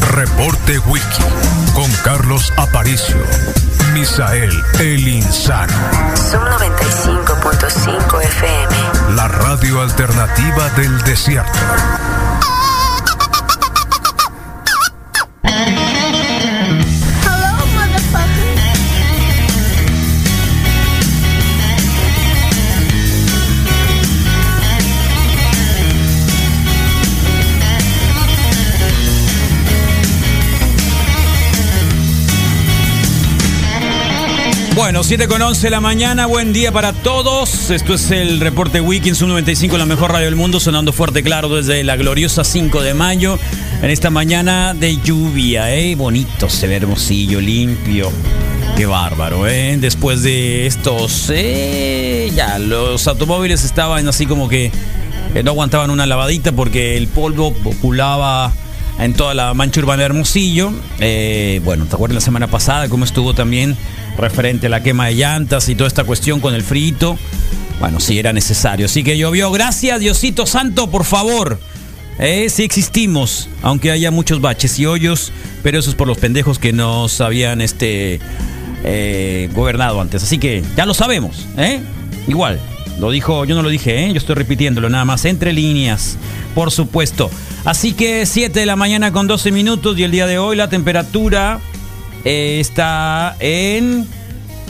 Reporte Wiki con Carlos Aparicio. Misael El Insano. Son 95.5 FM. La radio alternativa del desierto. Bueno, 7 con 11 de la mañana, buen día para todos. Esto es el reporte su 95, la mejor radio del mundo, sonando fuerte claro desde la gloriosa 5 de mayo, en esta mañana de lluvia, ¿eh? Bonito, se ve hermosillo, limpio. Qué bárbaro, ¿eh? Después de estos, eh, ya, los automóviles estaban así como que eh, no aguantaban una lavadita porque el polvo populaba en toda la mancha urbana de Hermosillo. Eh, bueno, ¿te acuerdas la semana pasada cómo estuvo también referente a la quema de llantas y toda esta cuestión con el frito? Bueno, sí, era necesario. Así que llovió. Gracias, Diosito Santo, por favor. Eh, sí existimos, aunque haya muchos baches y hoyos, pero eso es por los pendejos que nos habían este, eh, gobernado antes. Así que ya lo sabemos, ¿eh? Igual, lo dijo, yo no lo dije, ¿eh? yo estoy repitiéndolo nada más, entre líneas, por supuesto. Así que 7 de la mañana con 12 minutos y el día de hoy la temperatura está en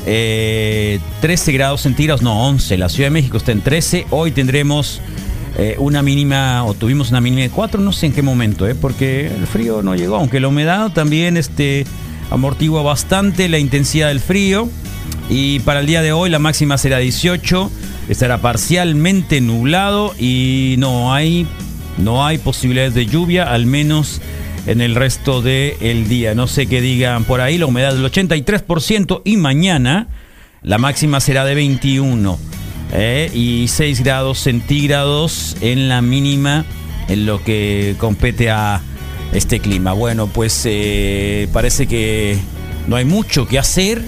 eh, 13 grados centígrados, no 11. La Ciudad de México está en 13. Hoy tendremos eh, una mínima, o tuvimos una mínima de 4, no sé en qué momento, eh, porque el frío no llegó, aunque la humedad también este, amortigua bastante la intensidad del frío. Y para el día de hoy la máxima será 18, estará parcialmente nublado y no hay, no hay posibilidades de lluvia, al menos en el resto del día. No sé qué digan por ahí, la humedad del 83% y mañana la máxima será de 21 eh, y 6 grados centígrados en la mínima en lo que compete a este clima. Bueno, pues eh, parece que no hay mucho que hacer,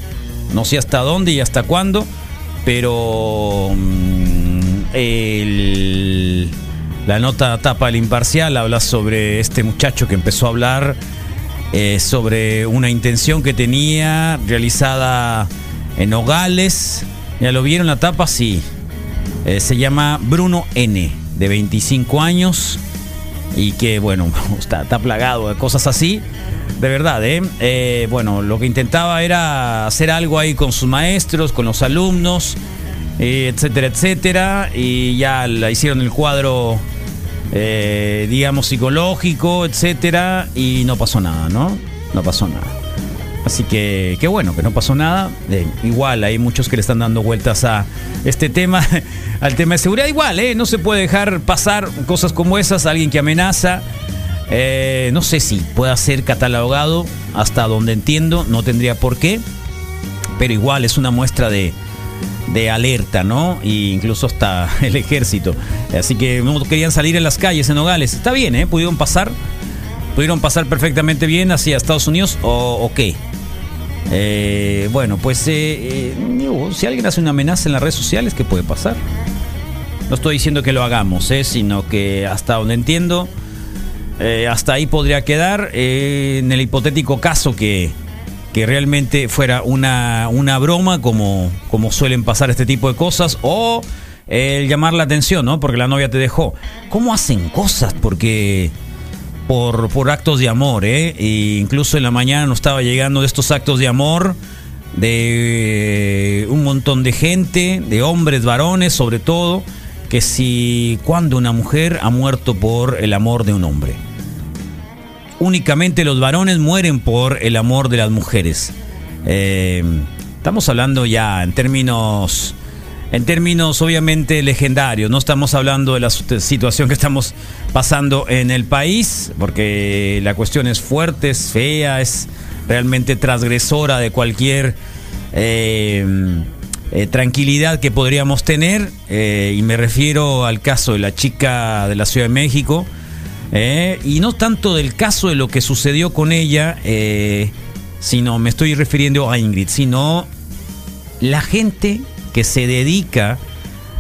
no sé hasta dónde y hasta cuándo, pero mm, el- la nota tapa el imparcial habla sobre este muchacho que empezó a hablar eh, sobre una intención que tenía realizada en Nogales. ¿Ya lo vieron la tapa? Sí. Eh, se llama Bruno N, de 25 años. Y que, bueno, está, plagado de cosas así. De verdad, ¿eh? Eh, Bueno, lo que intentaba era hacer algo ahí con sus maestros, con los alumnos, eh, etcétera, etcétera. Y ya la hicieron el cuadro, eh, digamos, psicológico, etcétera. Y no pasó nada, ¿no? No pasó nada. Así que qué bueno que no pasó nada. Igual hay muchos que le están dando vueltas a este tema, al tema de seguridad. Igual, ¿eh? no se puede dejar pasar cosas como esas. Alguien que amenaza. Eh, no sé si pueda ser catalogado hasta donde entiendo, no tendría por qué. Pero igual es una muestra de, de alerta, ¿no? E incluso hasta el ejército. Así que no querían salir en las calles en Nogales. Está bien, ¿eh? Pudieron pasar. Pudieron pasar perfectamente bien hacia Estados Unidos o, qué. Eh, bueno, pues eh, eh, si alguien hace una amenaza en las redes sociales, ¿qué puede pasar? No estoy diciendo que lo hagamos, eh, sino que hasta donde entiendo, hasta ahí podría quedar. en el hipotético caso que, que realmente fuera una, una broma, como, como suelen pasar este tipo de cosas, o el llamar la atención, ¿no? Porque la novia te dejó. ¿Cómo hacen cosas? Porque por, por actos de amor, ¿eh? E incluso en la mañana nos estaba llegando de estos actos de amor de un montón de gente, de hombres, varones, sobre todo, que si cuando una mujer ha muerto por el amor de un hombre. Únicamente los varones mueren por el amor de las mujeres. Eh, estamos hablando ya en términos en términos obviamente legendarios. No estamos hablando de la situación que estamos pasando en el país, porque la cuestión es fuerte, es fea, es realmente transgresora de cualquier eh, eh, tranquilidad que podríamos tener, y me refiero al caso de la chica de la Ciudad de México, y no tanto del caso de lo que sucedió con ella, sino me estoy refiriendo a Ingrid, sino la gente que se dedica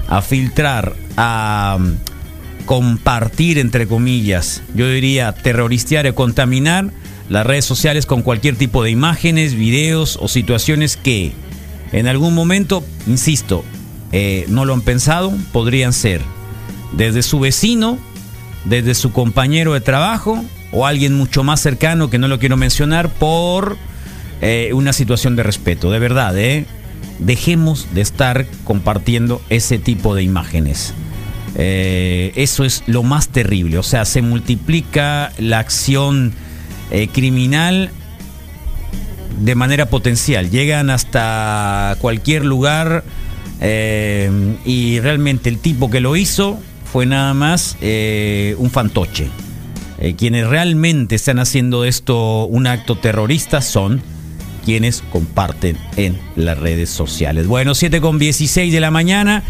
a filtrar, a mm, compartir, entre comillas, yo diría terroristear o contaminar las redes sociales con cualquier tipo de imágenes, videos o situaciones que en algún momento, insisto, eh, no lo han pensado, podrían ser desde su vecino, desde su compañero de trabajo o alguien mucho más cercano que no lo quiero mencionar por eh, una situación de respeto. De verdad, ¿eh? dejemos de estar compartiendo ese tipo de imágenes. Eh, eso es lo más terrible. O sea, se multiplica la acción eh, criminal de manera potencial. Llegan hasta cualquier lugar y realmente el tipo que lo hizo fue nada más eh, un fantoche. quienes realmente están haciendo esto un acto terrorista son quienes comparten en las redes sociales. Bueno, 7 con 16 de la mañana.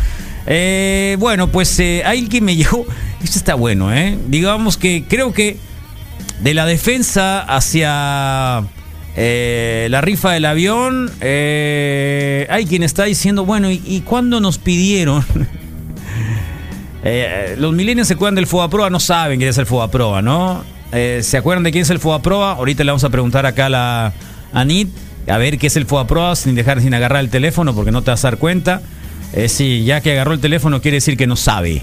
bueno, pues hay que me llegó. Esto está bueno, ¿eh? Digamos que creo que de la defensa hacia eh, la rifa del avión, eh, hay quien está diciendo, bueno, ¿y, y cuándo nos pidieron? Eh, los milenios se acuerdan del Proa, no saben quién es el Proa, ¿no? ¿Se acuerdan de quién es el Proa? Ahorita le vamos a preguntar acá a la Anit, a ver qué es el Proa sin dejar, sin agarrar el teléfono, porque no te vas a dar cuenta. sí, ya que agarró el teléfono quiere decir que no sabe.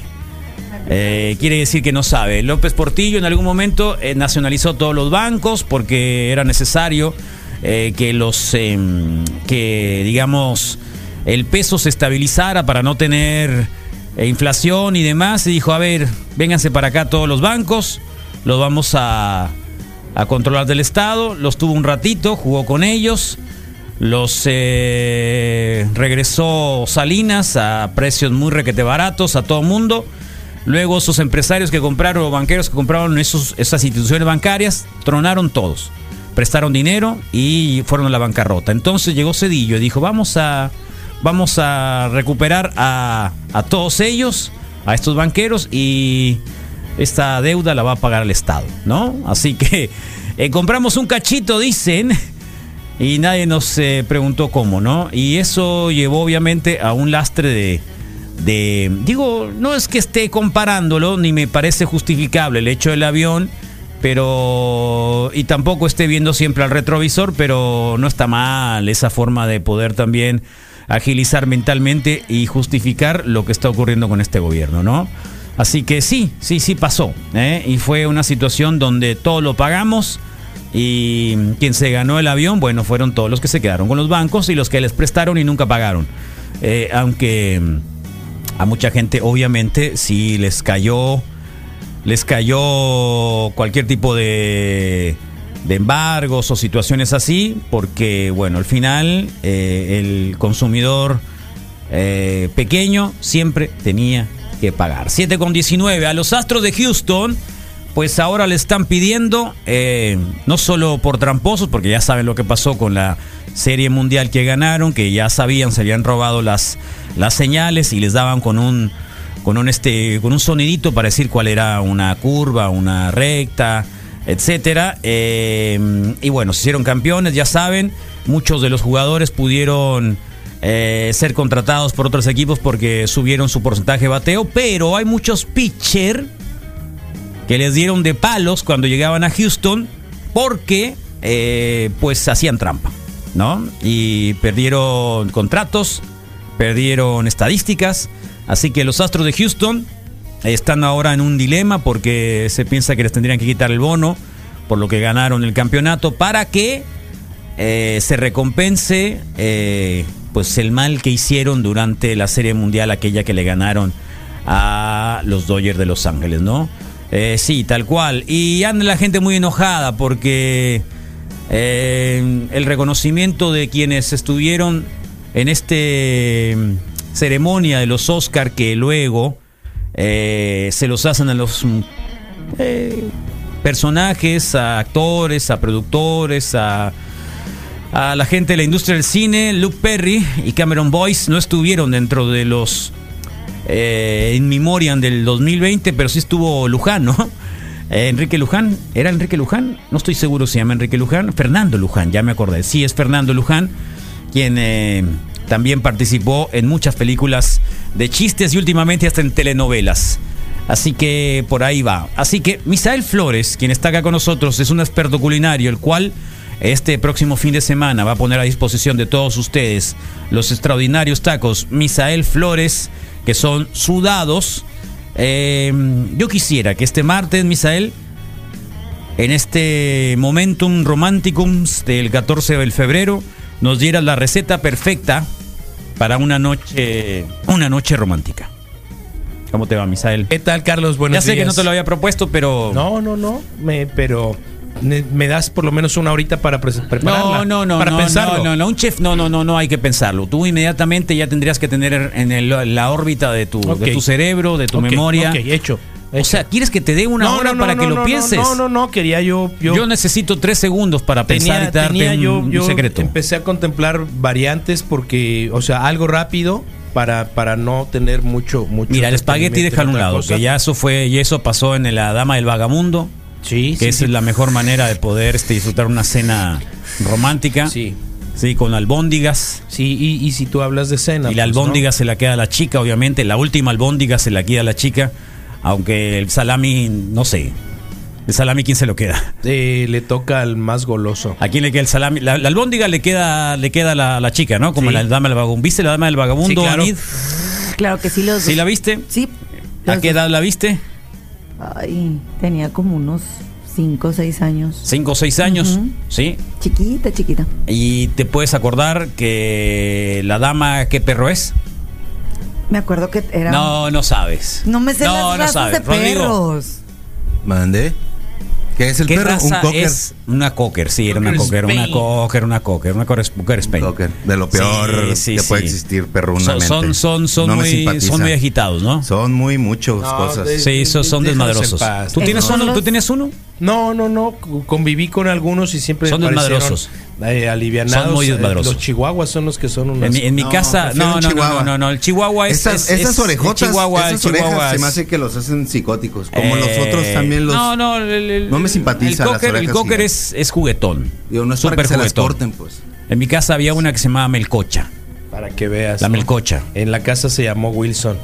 Eh, quiere decir que no sabe. López Portillo en algún momento eh, nacionalizó todos los bancos porque era necesario eh, que los em, que digamos el peso se estabilizara para no tener inflación y demás. Y dijo, a ver, vénganse para acá todos los bancos, los vamos a, controlar del Estado. Los tuvo un ratito, jugó con ellos. Los regresó Salinas a precios muy requete baratos a todo mundo Luego esos empresarios que compraron o banqueros que compraron esas instituciones bancarias tronaron todos. Prestaron dinero y fueron a la bancarrota. Entonces llegó Cedillo y dijo, vamos a, vamos a recuperar a, todos ellos, a estos banqueros y esta deuda la va a pagar el Estado, ¿no? Así que eh, compramos un cachito, dicen, y nadie nos eh, preguntó cómo, ¿no? Y eso llevó obviamente a un lastre de de, digo, no es que esté comparándolo, ni me parece justificable el hecho del avión, pero, y tampoco esté viendo siempre al retrovisor, pero no está mal esa forma de poder también agilizar mentalmente y justificar lo que está ocurriendo con este gobierno, ¿no? Así que sí, sí, sí pasó. ¿eh? Y fue una situación donde todo lo pagamos y quien se ganó el avión, bueno, fueron todos los que se quedaron con los bancos y los que les prestaron y nunca pagaron. Eh, aunque a mucha gente obviamente si les cayó les cayó cualquier tipo de, de embargos o situaciones así porque bueno al final eh, el consumidor eh, pequeño siempre tenía que pagar. 7 con 19 a los astros de Houston pues ahora le están pidiendo eh, no solo por tramposos porque ya saben lo que pasó con la serie mundial que ganaron, que ya sabían, se habían robado las, las señales y les daban con un, con un, este, con un sonidito para decir cuál era una curva, una recta, etcétera. Eh, y bueno, se hicieron campeones, ya saben, muchos de los jugadores pudieron eh, ser contratados por otros equipos porque subieron su porcentaje de bateo, pero hay muchos pitchers que les dieron de palos cuando llegaban a Houston porque eh, pues hacían trampa. ¿no? Y perdieron contratos, perdieron estadísticas, así que los Astros de Houston están ahora en un dilema porque se piensa que les tendrían que quitar el bono por lo que ganaron el campeonato para que eh, se recompense eh, pues el mal que hicieron durante la Serie Mundial aquella que le ganaron a los Dodgers de Los Ángeles, ¿no? Eh, sí, tal cual. Y anda la gente muy enojada porque eh, el reconocimiento de quienes estuvieron en este mm, ceremonia de los Oscar que luego eh, se los hacen a los mm, eh, personajes, a actores, a productores, a a la gente de la industria del cine, Luke Perry y Cameron Boyce no estuvieron dentro de los eh, In Memoriam del 2020, pero sí estuvo Luján, ¿no? Eh, Enrique Luján, ¿era Enrique Luján? No estoy seguro si se llama Enrique Luján. Fernando Luján, ya me acordé. Sí, es Fernando Luján, quien eh, también participó en muchas películas de chistes y últimamente hasta en telenovelas. Así que por ahí va. Así que Misael Flores, quien está acá con nosotros, es un experto culinario, el cual este próximo fin de semana va a poner a disposición de todos ustedes los extraordinarios tacos Misael Flores, que son sudados. Eh, yo quisiera que este martes, Misael, en este momentum romanticum del 14 de febrero, nos diera la receta perfecta para una noche, una noche romántica. ¿Cómo te va, Misael? ¿Qué tal, Carlos? Buenos ya sé días. que no te lo había propuesto, pero. No, no, no. Me, pero me, das por lo menos una horita para pre- prepararla. No, no, no, para no, pensarlo. no, no, no, un chef, no, no, no, no hay que pensarlo. Tú inmediatamente ya tendrías que tener en el- la órbita de tu, Ok. de tu cerebro, de tu Ok, memoria. ok, hecho. O sea, ¿quieres que te dé una No, hora no, para no, que lo pienses? No, no, no, quería yo. Yo, Yo necesito tres segundos para pensar tenía, y darte tenía un, yo, un yo secreto. empecé a contemplar variantes porque, o sea, algo rápido para, para no tener mucho, mucho. Mira, el espagueti déjalo a un lado, cosa. que ya eso fue, y eso pasó en La Dama del Vagamundo, Sí, que sí, esa sí. es la mejor manera de poder este, disfrutar una cena romántica. Sí. Sí, con albóndigas. Sí, y, y si tú hablas de cena. Y la pues, ¿no? albóndiga se la queda a la chica, obviamente. La última albóndiga se la queda a la chica. Aunque el salami, no sé. ¿El salami quién se lo queda? Eh, le toca al más goloso. ¿A quién le queda el salami? La, la albóndiga le queda, le queda a la, la chica, ¿no? Como Sí. la dama del vagabundo. ¿Viste la dama del vagabundo, Sí, claro. Anid? Claro que sí los ¿Sí la viste? Sí. ¿A qué edad la viste? Ay, tenía como unos 5 o 6 años. Cinco o seis años, Ujú. ¿sí? Chiquita, chiquita. ¿Y te puedes acordar que la dama qué perro es? Me acuerdo que era No, no sabes. No me sé No, las no razas sabes. de Rodrigo, perros. Mande. ¿Qué es el ¿Qué perro? raza un cocker. es? Una cocker, sí, era una Cocker cocker, una cocker, una cocker, una cocker, Spain. Cocker. De lo peor Sí, sí, que puede existir Son, perrunamente. son, son, son No muy, son muy agitados, ¿no? Son muy muchas No, cosas. de- Sí, son desmadrosos. ¿Tú tienes uno? No, no, no. Conviví con algunos y siempre Son me desmadrosos. eh, alivianados. Son muy Eh, desmadrosos. Los chihuahuas son los que son unos. En mi, en mi No, casa, no, no, no, no, no, no, el chihuahua es. Estas, es- estas es- orejotas, el chihuahua, esas el chihuahua orejas se es- me hace que los hacen psicóticos. Como los Eh, otros también los. No, no, el- el- no me simpatiza El las cocker, el orejas cocker es, es juguetón. Digo, no es para Súper que se las juguetón. corten, pues. En mi casa había una que se llamaba Melcocha. Para que veas. La ¿no? melcocha. En la casa se llamó Wilson.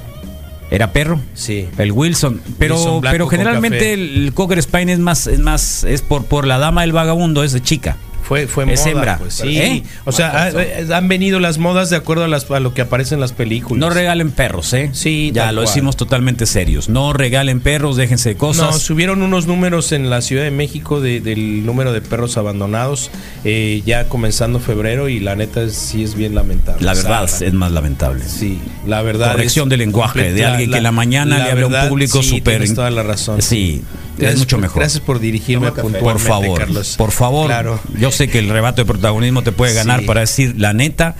¿Era perro? Sí. El Wilson, pero Wilson pero generalmente el Cocker Spine es más es más es por por la dama del vagabundo es de chica. Fue, fue Es moda, hembra. pues, sí. ¿Eh? O sea, ha- eh, han venido las modas de acuerdo a, las, a lo que aparece en las películas. No regalen perros, ¿eh? Sí, ya lo cual. decimos totalmente serios. No regalen perros, déjense de No, cosas. subieron unos números en la Ciudad de México de- del número de perros abandonados eh, ya comenzando febrero y la neta sí es bien lamentable. la verdad es más lamentable. Sí, la verdad. Corrección es de lenguaje de alguien que en la mañana le habla a un público sí, súper tienes toda la razón. Sí, es Gracias mucho por- mejor. Gracias por dirigirme Por favor, Carlos. por favor. Claro. Yo sé que el rebato de protagonismo te puede ganar Sí. para decir la neta,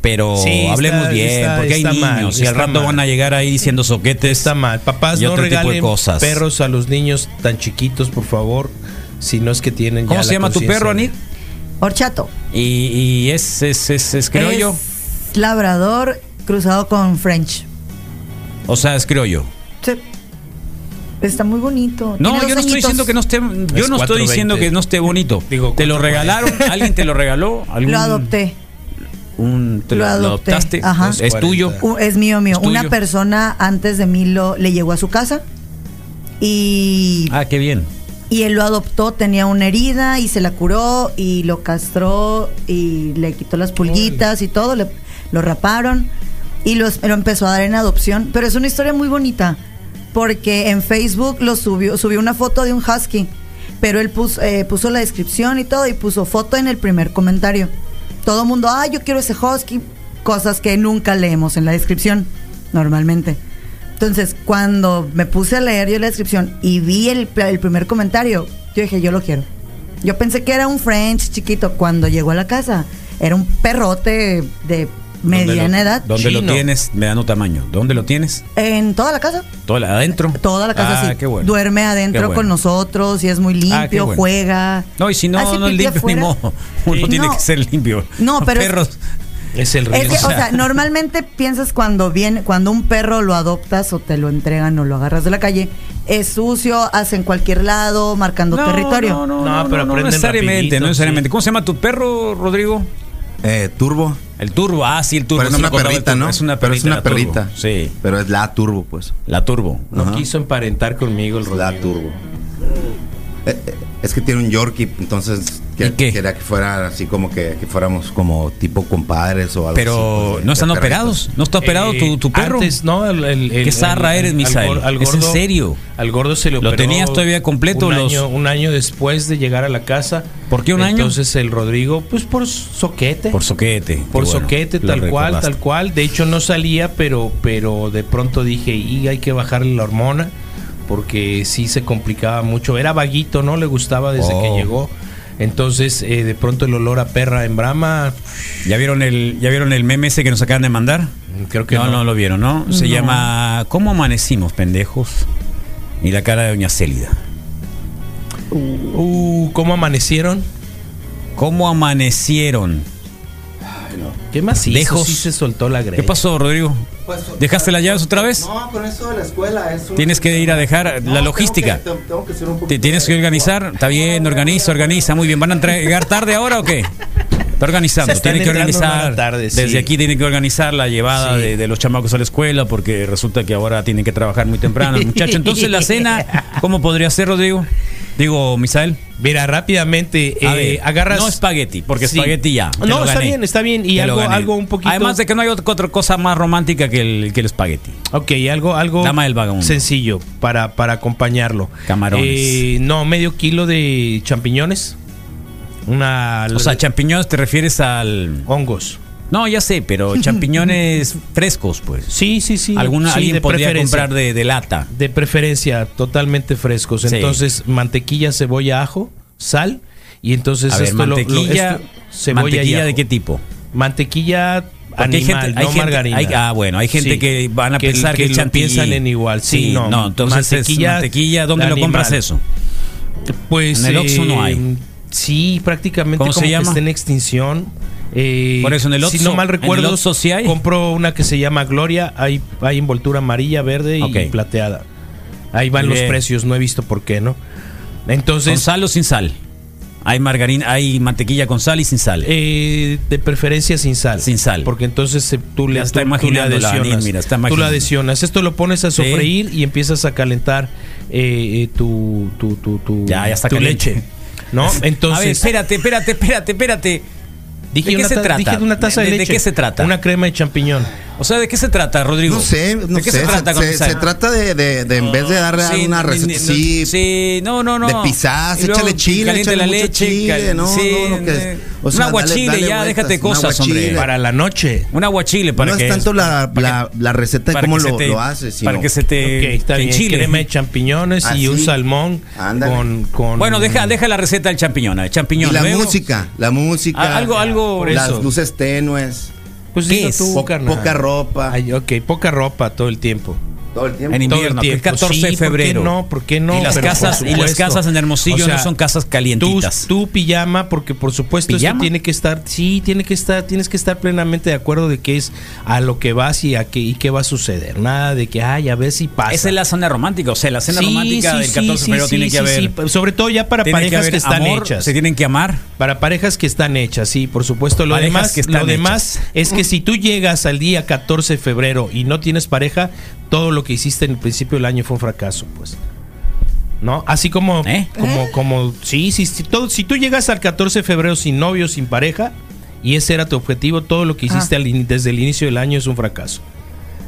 pero Sí, hablemos está- bien, está- porque hay niños mal, y al rato mal. van a llegar ahí diciendo soquetes. Está mal. Papás, y no otro tipo de regalen cosas. perros a los niños tan chiquitos, por favor. Si no es que tienen ¿Cómo ya se la llama tu perro, Anit? Horchato. Y, y es, es, es, es criollo. Es labrador cruzado con French. O sea, es criollo. Sí. Está muy bonito. No, yo no estoy diciendo que no esté. Yo Es no estoy 420. diciendo que no esté bonito. Digo, ¿Te lo 440. regalaron? ¿Alguien te lo regaló? ¿Algún- Lo adopté. Un, ¿Te lo, Lo lo adopté, adoptaste? ajá. ¿Es tuyo? Es mío, mío. ¿Es Una persona antes de mí lo, le llegó a su casa y, Ah, qué bien. y él lo adoptó. Tenía una herida y se la curó y lo castró y le quitó las pulguitas y todo. le- lo raparon y lo, lo empezó a dar en adopción. Pero es una historia muy bonita porque en Facebook lo subió, subió una foto de un husky. Pero él puso, eh, puso la descripción y todo y puso foto en el primer comentario. Todo el mundo, ah, yo quiero ese husky. Cosas que nunca leemos en la descripción, normalmente. Entonces, cuando me puse a leer yo la descripción y vi el, el primer comentario, yo dije, yo lo quiero. Yo pensé que era un French chiquito. Cuando llegó a la casa, era un perrote de mediana edad. ¿Dónde lo tienes? Mediano tamaño. ¿Dónde lo tienes? En toda la casa. ¿Toda la- adentro? Toda la casa Ah, sí. qué bueno. Duerme adentro bueno. con nosotros y es muy limpio, Ah, bueno. juega. No, y si no, no es limpio, ni modo. Uno Sí. tiene No. que ser limpio. No, Los pero es- perros. Es el Es que, riesgo. o sea, normalmente piensas cuando viene, cuando un perro lo adoptas o te lo entregan o lo agarras de la calle, es sucio, hace en cualquier lado, marcando territorio. No, no, No, no, pero no, necesariamente, rapidito, no necesariamente. sí. ¿Cómo se llama tu perro, Rodrigo? Eh, turbo. El turbo, ah, sí, el turbo. Pero es una perrita. ¿no? Es una Pero perrita. es una la turbo. perrita. Sí, Pero es la turbo, pues. la turbo. No Ajá. quiso emparentar conmigo el La Rodrigo. turbo. Eh, eh, es que tiene un Yorkie, entonces que- ¿Y qué? quería que fuera así como que, que fuéramos como tipo compadres o algo Pero, así. pues, ¿no están operados? ¿No está operado Eh, tu, tu perro? Antes, no, el, el- el- Qué zarra el- eres, al Misael. gor- al ¿Es en gordo- serio? Al gordo se le ¿Lo operó tenías todavía completo Un, los- año, un año después de llegar a la casa. ¿Por qué un año? Entonces el Rodrigo, pues por soquete. Por soquete. Por bueno, soquete, lo tal cual, tal cual. De hecho, no salía, pero, pero de pronto dije, y hay que bajarle la hormona, porque sí se complicaba mucho. Era vaguito, ¿no? Le gustaba desde Oh. que llegó. Entonces, eh, de pronto el olor a perra en Brahma, ¿Ya vieron el, ya vieron el meme ese que nos acaban de mandar? creo que no, no. no, lo vieron, ¿no? Se No. llama ¿Cómo amanecimos, pendejos? Y la cara de Doña Célida. Uh, ¿cómo amanecieron? ¿Cómo amanecieron? ¿Qué más hizo? Lejos. Sí se soltó la greña. ¿Qué pasó, Rodrigo? ¿Dejaste las llaves otra vez? No, con eso de la escuela es un- Tienes que ir a dejar No, la tengo logística. que- tengo que ser un Te tienes que organizar. Está bien, organiza, organiza. Muy bien. ¿Van a entregar tarde ahora o qué? Está organizando. Tiene que organizar. tarde, sí. Desde aquí tiene que organizar la llevada Sí. de, de los chamacos a la escuela porque resulta que ahora tienen que trabajar muy temprano, muchachos. Entonces, la cena, ¿cómo podría ser, Rodrigo? Digo, Misael. Mira, rápidamente, eh, ver, agarras. No espagueti, porque Sí. espagueti ya. No, está gané. bien, está bien. Y algo, algo un poquito. Además de que no hay otra otra cosa más romántica que el, que el espagueti. Ok, algo, algo Dama del vagabundo. sencillo para, para acompañarlo. Camarones. Eh, no, medio kilo de champiñones. Una. O sea, champiñones te refieres al. hongos. No, ya sé, pero champiñones frescos, pues. Sí, sí, sí. Alguna, Sí, alguien de podría comprar de, de lata. De preferencia, totalmente frescos. Sí. Entonces, mantequilla, cebolla, ajo, sal. Y entonces A ver, esto lo- lo- mantequilla. esto- cebolla y ¿Mantequilla ajo. de qué tipo? Mantequilla hay animal, hay no gente- margarina. hay- ah, bueno, hay gente que van a pensar que es lo piensan en igual. Sí, no. no, entonces es mantequilla, ¿dónde lo compras eso? Pues En el Oxxo no eh, hay. Sí, prácticamente ¿Cómo como se que llama? está en extinción. Eh, Por eso en el si Oxxo- no mal en el recuerdo, Oxxo sí hay. compro una que se llama Gloria. Hay, hay envoltura amarilla, verde Ok. y plateada. Ahí van Muy los bien. precios, no he visto por qué, ¿no? ¿Con Entonces, sal o sin sal? Hay margarina, hay mantequilla con sal y sin sal. eh, de preferencia sin sal. Sin sal. Porque entonces se- tú le, está tú- tú le imaginando la mira, está tú la imaginando. adhesionas. Esto lo pones a Sí. sofreír y empiezas a calentar eh, eh, tu, tu, tu, tu- Ya, ya está tu leche. ¿No? Entonces. a ver, espérate, espérate, espérate, espérate. Dije ¿De qué una se ta- trata? Dije una taza de, ¿De- de leche. qué se trata? Una crema de champiñón. O sea, ¿de qué se trata, Rodrigo? No sé, no ¿De qué sé. se trata con se, se trata de, de, de en vez de darle Sí, una receta así, sí, no, no, no. de luego échale chile, échale la mucho leche, chile, no, sí, no, no, que- eh, o sea, un aguachile, dale ya, vueltas, déjate cosas, hombre. Para la noche. Un aguachile para no que es tanto la, la, que- la receta de para cómo lo, te- lo haces, sino Para que se te, ok, está bien. Crema de champiñones y Así. un salmón Ándale. con, con. Bueno, deja, deja la receta del champiñón. El champiñón. y la música, la música, Ah, algo- algo- las luces tenues, Pues ¿Qué es? tú, poca ropa. Ay, ok, poca ropa todo el tiempo. Todo el tiempo. En el invierno, es tiempo. 14 de Sí, ¿por qué febrero. no? ¿Por qué no? Y las Pero casas, y las casas en Hermosillo O sea, no son casas calientitas. Tu, tu pijama, porque por supuesto ¿Pijama? esto tiene que estar, sí, tiene que estar, tienes que estar plenamente de acuerdo de que es a lo que vas y a qué y qué va a suceder. Nada de que, ay, a ver si pasa. Esa es la cena romántica. O sea, la cena Sí, romántica sí, del sí, 14 de febrero sí, tiene sí, que haber. sí, sobre todo ya para que parejas que, están amor, hechas. Se tienen que amar. Para parejas que están hechas, sí, por supuesto. Lo Parejas demás, que lo demás es que si tú llegas al día 14 de febrero y no tienes pareja, todo lo que hiciste en el principio del año fue un fracaso, pues. ¿No? Así como, ¿Eh? como, como, sí, sí, sí, todo, si tú llegas al 14 de febrero sin novio, sin pareja, y ese era tu objetivo, todo lo que hiciste Ah. al in- desde el inicio del año es un fracaso.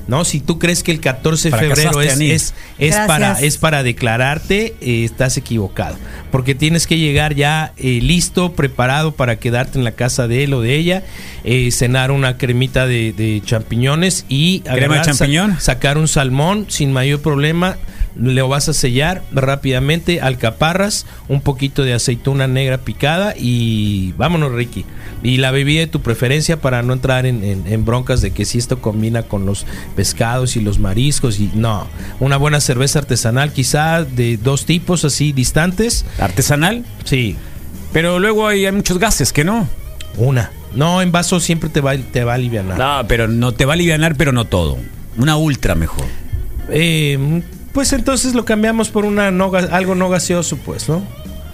¿No? Si tú crees que el 14 de febrero es, es, para, es para declararte, eh, estás equivocado. Porque tienes que llegar ya eh, listo, preparado para quedarte en la casa de él o de ella, eh, cenar una cremita de, de champiñones y ¿Crema de agarrar, champiñón? sacar un salmón sin mayor problema, lo vas a sellar rápidamente, alcaparras, un poquito de aceituna negra picada y vámonos Ricky. Y la bebida de tu preferencia para no entrar en, en- en broncas de que si esto combina con los pescados y los mariscos y no, una buena cerveza artesanal quizá de dos tipos así distantes, Artesanal, sí, pero luego hay, hay muchos gases que no. una. No, en vaso siempre te va, te va a aliviar. No, pero no te va a aliviar, pero no todo. Una ultra mejor. Eh, pues entonces lo cambiamos por una no, algo no gaseoso, pues, ¿no?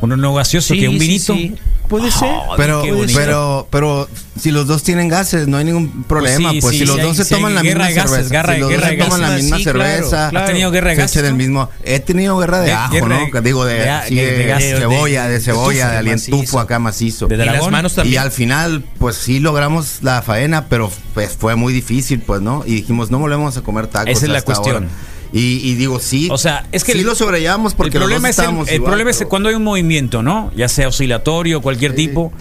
Uno no gaseoso que un sí, vinito. sí. Puede ser. Pero, pero, pero, si los dos tienen gases, no hay ningún problema. Pues sí, Pues, sí, si los dos hay- se toman la misma de gases, cerveza, guerra- si los guerra dos de se toman la misma Sí, claro, cerveza, claro. ¿Has tenido guerra de se gases? del mismo. He tenido guerra de Guerra- ajo, guerra ¿no? de- Digo, de, de de- de, de cebolla, de cebolla, de de alientufo acá macizo. De Y las manos Y también. al final, pues sí logramos la faena, pero pues fue muy difícil, pues, ¿no? Y dijimos, no volvemos a comer tacos. Esa es la cuestión. ahora. Y, y digo, sí. O sea, es que sí el- lo sobrellevamos porque el problema, los es, el, estábamos el igual, problema es pero- cuando hay un movimiento, ¿no? Ya sea oscilatorio, cualquier tipo.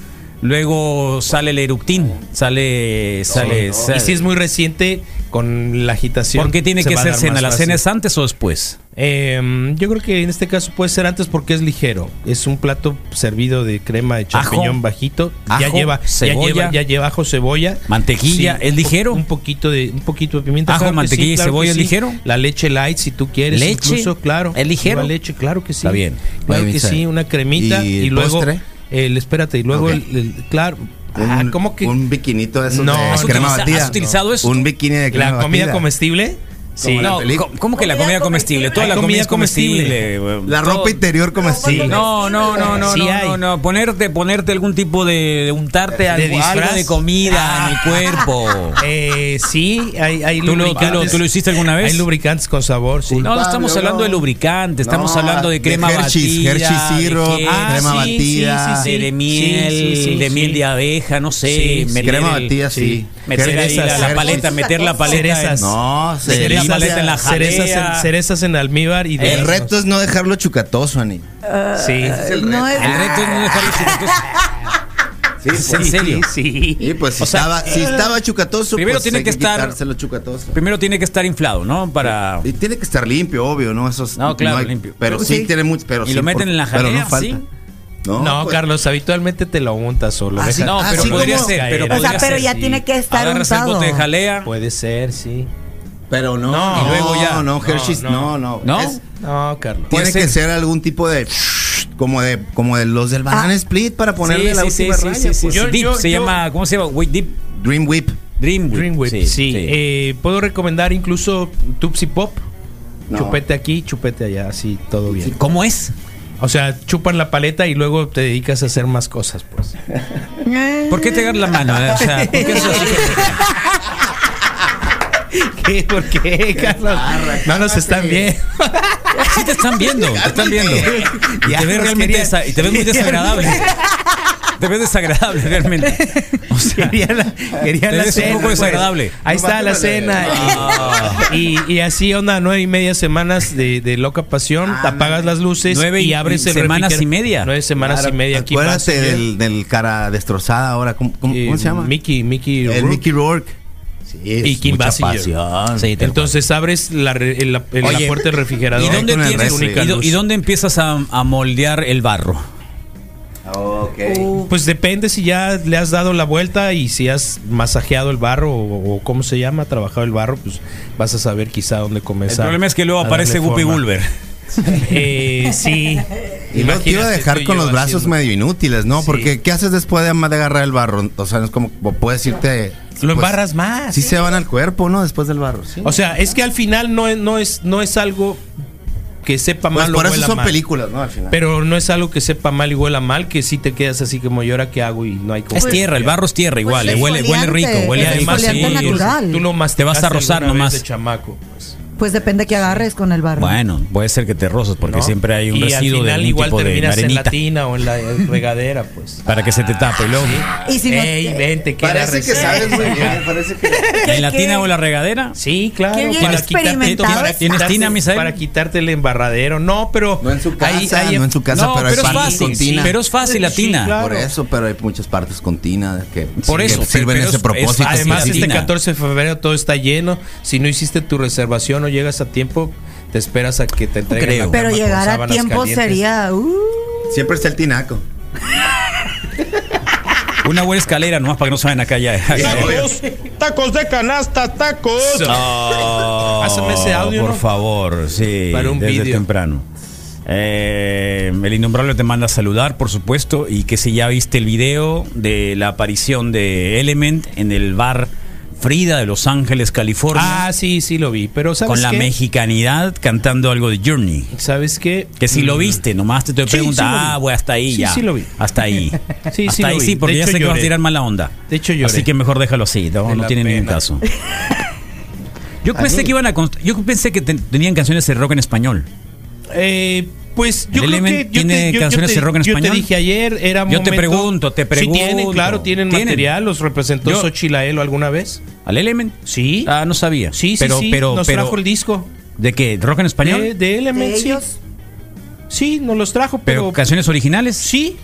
Luego sale el eructín, sale, sale, sale- Y si es muy reciente, con la agitación. ¿Por qué tiene se que ser cena? ¿La fácil. cena es antes o después? Eh, yo creo que en este caso puede ser antes porque es ligero. Es un plato servido de crema de champiñón Ajo, bajito. ya lleva, ya lleva, ya lleva ajo, cebolla, Mantequilla, ¿es un po- ligero? Un poquito de, un poquito de pimienta. Ajo, claro mantequilla y claro cebolla, ¿es ligero? La leche light, si tú quieres, ¿Leche? incluso, claro. ¿Es ligero? Lleva leche, claro que sí. Está bien. Claro que sí, una cremita ¿y luego el, espérate y luego el- claro. Ah, Un, ¿cómo que un biquinito de esos No, de ¿has crema batida. has utilizado eso? Un bikini de crema la comida batida. comestible? Sí. Como la No, ¿cómo- ¿cómo que la Comida comestible? Toda la comida es comestible. comestible. La Todo- ropa interior comestible. No, no, no, no, Sí no, no, no. Ponerte, ponerte algún tipo de, de untarte ¿De algo, de comida en el cuerpo. Eh, sí, hay, hay ¿Tú lo- tú lo- lubricantes. tú lo hiciste alguna vez? Hay lubricantes con sabor, sí. No, no estamos hablando ¿no? de lubricante, estamos No, hablando de de crema Hershey's, batida, crema sí, batida. sí, sí, de, miel, Sí, sí, de sí. miel de abeja, no sé, Sí, sí. meter Crema el- batida, sí. meter la, paleta, meter la paleta, en- Cerezas. No, cerezas. en la cerezas, en, cerezas en almíbar y de El reto es no dejarlo chucatoso, Ani. Sí. no es, El reto es no dejarlo chucatoso. Sí, ¿Es en serio? Sí. Y pues si, O sea, estaba, si estaba chucatoso, primero pues tiene hay que estar- chucatoso. Primero tiene que estar inflado, ¿no? Para Y tiene que estar limpio, obvio, ¿no? Eso es- No, claro, limpio. Pero Pero sí, sí. tiene mucho. Pero Y sí, lo meten por- en la pero jalea, no falta. ¿sí? No, No, pues, Carlos, habitualmente te lo untas o lo Así- dejas. No, pero así podría como- ser, pero o sea, podría pero ser, ya sí. tiene que estar agarras el untado. bote de jalea. Puede ser, sí. Pero no, No, y luego ya. No, no, Hershey's, No, no, no. ¿No? Es- No, Carlos. tiene que ser. algún tipo de. Como de, como de los del Banana Ah. Split para ponerle la última raya. pues. Yo- Deep, yo- se yo- llama, ¿cómo se llama? Wait, Deep Dream Whip. Dream Whip. Dream Whip, sí. Eh, Puedo recomendar incluso Tupsi Pop. No. Chupete aquí, chupete allá, así todo bien. ¿Cómo es? O sea, chupan la paleta y luego te dedicas a hacer más cosas, pues. ¿Por qué te agarras la mano? eh? O sea, ¿por qué eso así? ¿Qué? ¿Por qué, Carlos? No nos están viendo. Sí te están viendo, te están viendo. Y te ves realmente y te ves muy desagradable. Te ves desagradable realmente. O sea, Querían la, querían Te la ves un cena. poco pues. desagradable. Ahí está la cena. Y, y- y así onda, nueve y media semanas de, de loca pasión. apagas las luces Nueve y- y abres el semanas y media. Nueve semanas Claro, y media. Aquí Acuérdate del, del cara destrozada ahora. ¿Cómo, cómo- eh, cómo se llama? Mickey, Mickey. El Rourke. Mickey Rourke. Sí, Y es Kim mucha Basinger. pasión. Sí, Entonces abres la, re- el- la- el- la puerta del refrigerador. ¿Y dónde, con el tienes, refri. y, do- y dónde empiezas a, a moldear el barro? Uh, Pues depende si ya le has dado la vuelta y si has masajeado el barro o, o cómo se llama, trabajado el barro, pues vas a saber quizá dónde El comenzar. problema es que luego aparece Guppy. Gulber. Eh, sí. Y luego te iba a dejar tú con los brazos haciendo- medio inútiles, ¿no? Sí. Porque ¿qué haces después de, de agarrar el barro? O sea, es como puedes irte. Lo pues, embarras más. Sí se van al cuerpo, ¿no? Después del barro. Sí. O sea, es que al final no es, no es, no es algo que sepa Pues mal o por eso huela son mal. películas, ¿no? Al final. Pero no es algo que sepa mal y huela mal, que si te quedas así como yo ahora qué hago y no hay como. Es tierra, el barro es tierra igual, Pues eh, es huele, huele rico, huele además sí, natural. tú lo Te vas a rozar nomás. de chamaco, pues. Pues depende que agarres con el barro. Bueno, puede ser que te rozas porque ¿no? siempre hay un y residuo al de final algún igual tipo de terminas en la tina o en la regadera, pues. para que se te tape. Y luego, Y si no- Ey, vente, que parece que sabes muy bien. Parece que. ¿En la ¿Qué? tina o la regadera? Sí, claro. Qué bien para experimentado para estás. ¿Tienes tina, Misael? Para quitarte el embarradero. No, pero. No en su casa, ahí- ahí- no en su casa, no, pero, pero, hay es fácil. con tina. Pero es fácil la Sí, tina. claro. Por eso, pero hay muchas partes con tina que, Por que eso, sirven pero ese es- propósito. es- Además, Sí, este tina. 14 de febrero todo está lleno. Si no hiciste tu reservación o llegas a tiempo, te esperas a que te entreguen creo. la Pero llegar a tiempo calientes. sería. uh, Siempre está el tinaco. Una buena escalera nomás para que no se vayan acá ya. Tacos, tacos de canasta, tacos. No, Pásame ese audio, Por ¿no? favor, sí. Para un desde temprano. Eh, el innombrable te manda a saludar, por supuesto, y que si ya viste el video de la aparición de Element en el bar Frida de Los Ángeles, California, Ah, sí, sí lo vi. Pero ¿sabes con la qué? mexicanidad cantando algo de Journey. ¿Sabes qué? Que si lo Mm, viste, nomás te, te Sí, pregunta, sí lo vi. ah, voy hasta ahí Sí, ya. sí lo vi. Hasta ahí. Sí, hasta sí lo ahí vi. sí, porque De ya hecho, sé que vas a lloré. tirar mala onda. De hecho, lloré. Así que mejor déjalo así, no, De no la tiene ningún pena. caso. Yo pensé que iban a const- yo pensé que ten- tenían canciones de rock en español. Eh, pues yo ¿El creo que yo tiene te, yo- yo canciones te- de rock en yo español? te dije ayer, era Yo te pregunto, te Sí tienen, pregunto. claro, tienen, ¿Tienen? material, los representó Yo- Xochitl Aelo alguna vez. ¿Al Element? Sí. Ah, no sabía. Sí, sí, pero, sí, pero, nos pero, trajo el disco. ¿De qué? ¿Rock en español? De, de Element, de sí. ellos. Sí, nos los trajo, ¿Pero pero... canciones originales? Sí.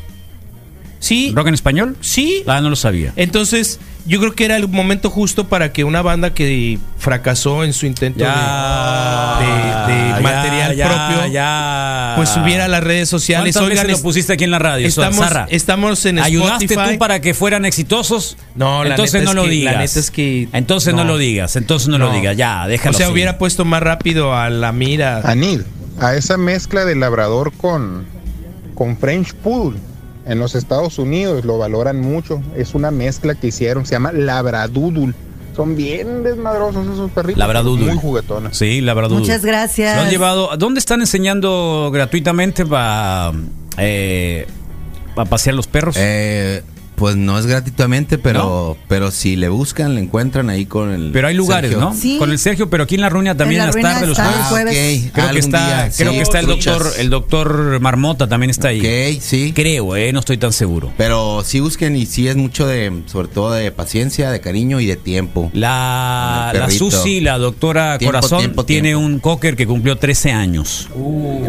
Sí. ¿Rock en español? Sí. Ah, no lo sabía. Entonces, yo creo que era el momento justo para que una banda que fracasó en su intento de- de, de ya, material ya, propio, ya. pues subiera a las redes sociales. ¿Cuántas Oigan, veces es- lo pusiste aquí en la radio? estamos, estamos en ¿Ayudaste Spotify. tú para que fueran exitosos? No, la entonces neta no es lo que- digas. la neta es que entonces no. no. lo digas, entonces no, lo digas. Ya, O déjalo. sea, así. hubiera puesto más rápido a la mira. Anil, a esa mezcla de labrador con, con French Poodle en los Estados Unidos lo valoran mucho. Es una mezcla que hicieron, se llama labradoodle. Son bien desmadrosos esos perritos. Labradoodle. Muy juguetones. Sí, la verdad. Muchas gracias. Lo han llevado. ¿Dónde están enseñando gratuitamente para pasear los perros? Eh, pues no es gratuitamente, pero, pero si le buscan, le encuentran ahí con el. pero hay lugares, Sergio. ¿no? Sí. Con el Sergio, pero aquí en la ruina también En la las ruina tardes, los está jueves. ok. Creo que está, día, creo sí. que está el doctor, el doctor Marmota también está ahí. Ok, sí. Creo, eh, no estoy tan seguro. Pero sí busquen y sí es mucho de, sobre todo de paciencia, de cariño y de tiempo. La, la. Susi, la doctora Tiempo, Corazón, tiempo, tiene tiempo. un cocker que cumplió 13 años.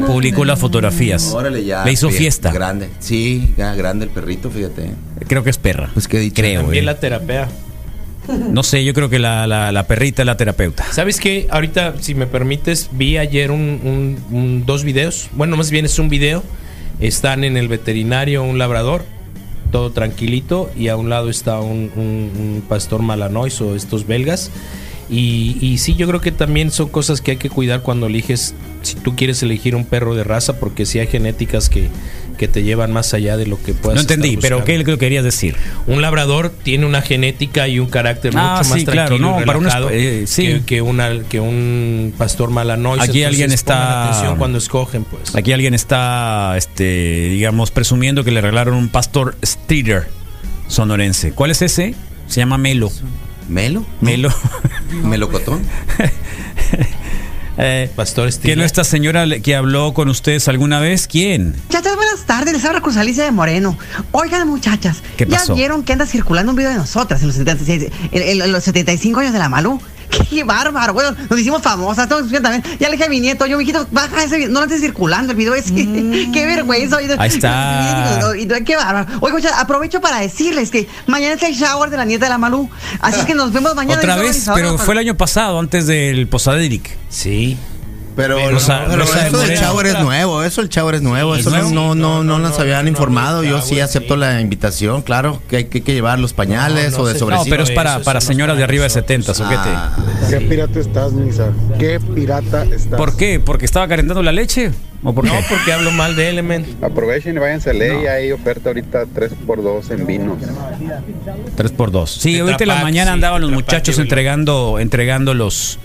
Publicó las fotografías. Órale, ya. Le hizo fíjate, fiesta. Grande. Sí, ya grande el perrito, fíjate. Creo que es perra. Pues dicho. Creo, También eh. la terapia. No sé, yo creo que la, la- la perrita es la terapeuta. ¿Sabes qué? Ahorita, si me permites, vi ayer un, un- un- dos videos. Bueno, más bien es un video. Están en el veterinario un labrador, todo tranquilito, y a un lado está un, un- un pastor malanois o estos belgas. Y, y sí, yo creo que también son cosas que hay que cuidar cuando eliges, si tú quieres elegir un perro de raza, porque sí hay genéticas que, que te llevan más allá de lo que puedas No entendí, estar pero. ¿qué lo querías decir? Un labrador tiene una genética y un carácter Ah, mucho más sí, claro, tranquilo no, y para una eh, sí. que, que una, que un pastor malanois. Aquí Entonces, alguien está- atención cuando escogen, pues. Aquí alguien está, este, digamos, presumiendo que le regalaron un pastor Steeder sonorense. ¿Cuál es ese? Se llama Melo. ¿Melo? Melo. ¿Melocotón? Eh, Pastor que Steeder. no esta señora que habló con ustedes alguna vez? ¿Quién? Muchachas, buenas tardes. Les habla Cruz Alicia de Moreno. Oigan, muchachas, ¿Qué ¿ya pasó? vieron que anda circulando un video de nosotras en los, 76 en- en- en los 75 años de la Malú? ¡Qué bárbaro! Bueno, nos hicimos famosas. También. Ya le dije a mi nieto, yo, mijito, baja ese video. No lo estés circulando el video ese. ¡Qué vergüenza! Oye, Ahí está. y- y- ¡Qué bárbaro! Oiga, muchachas, aprovecho para decirles que mañana es el shower de la nieta de la Malú. Así es que nos vemos mañana. Otra vez, pero fue el año pasado, antes del Posaderic. Sí. Pero, eso del shower es nuevo, eso el shower es nuevo, Sí, eso no, no, no, no, no, no, nos no, habían no, informado, no, yo no, sí acepto sí. la invitación, claro, que hay que, que llevar los pañales No, no o de sé, sobre No, pero es para, para señoras de arriba de 70, organizados. soquete. Ah, ¿Qué pirata estás, Misa? ¿Qué pirata estás? ¿Por qué? ¿Porque estaba calentando la leche? ¿O por No, qué? porque hablo mal de Element. Aprovechen y váyanse a ley. Hay oferta ahorita 3x2 en vinos. 3 por 2 Sí, ahorita en la mañana andaban los muchachos entregando, entregando los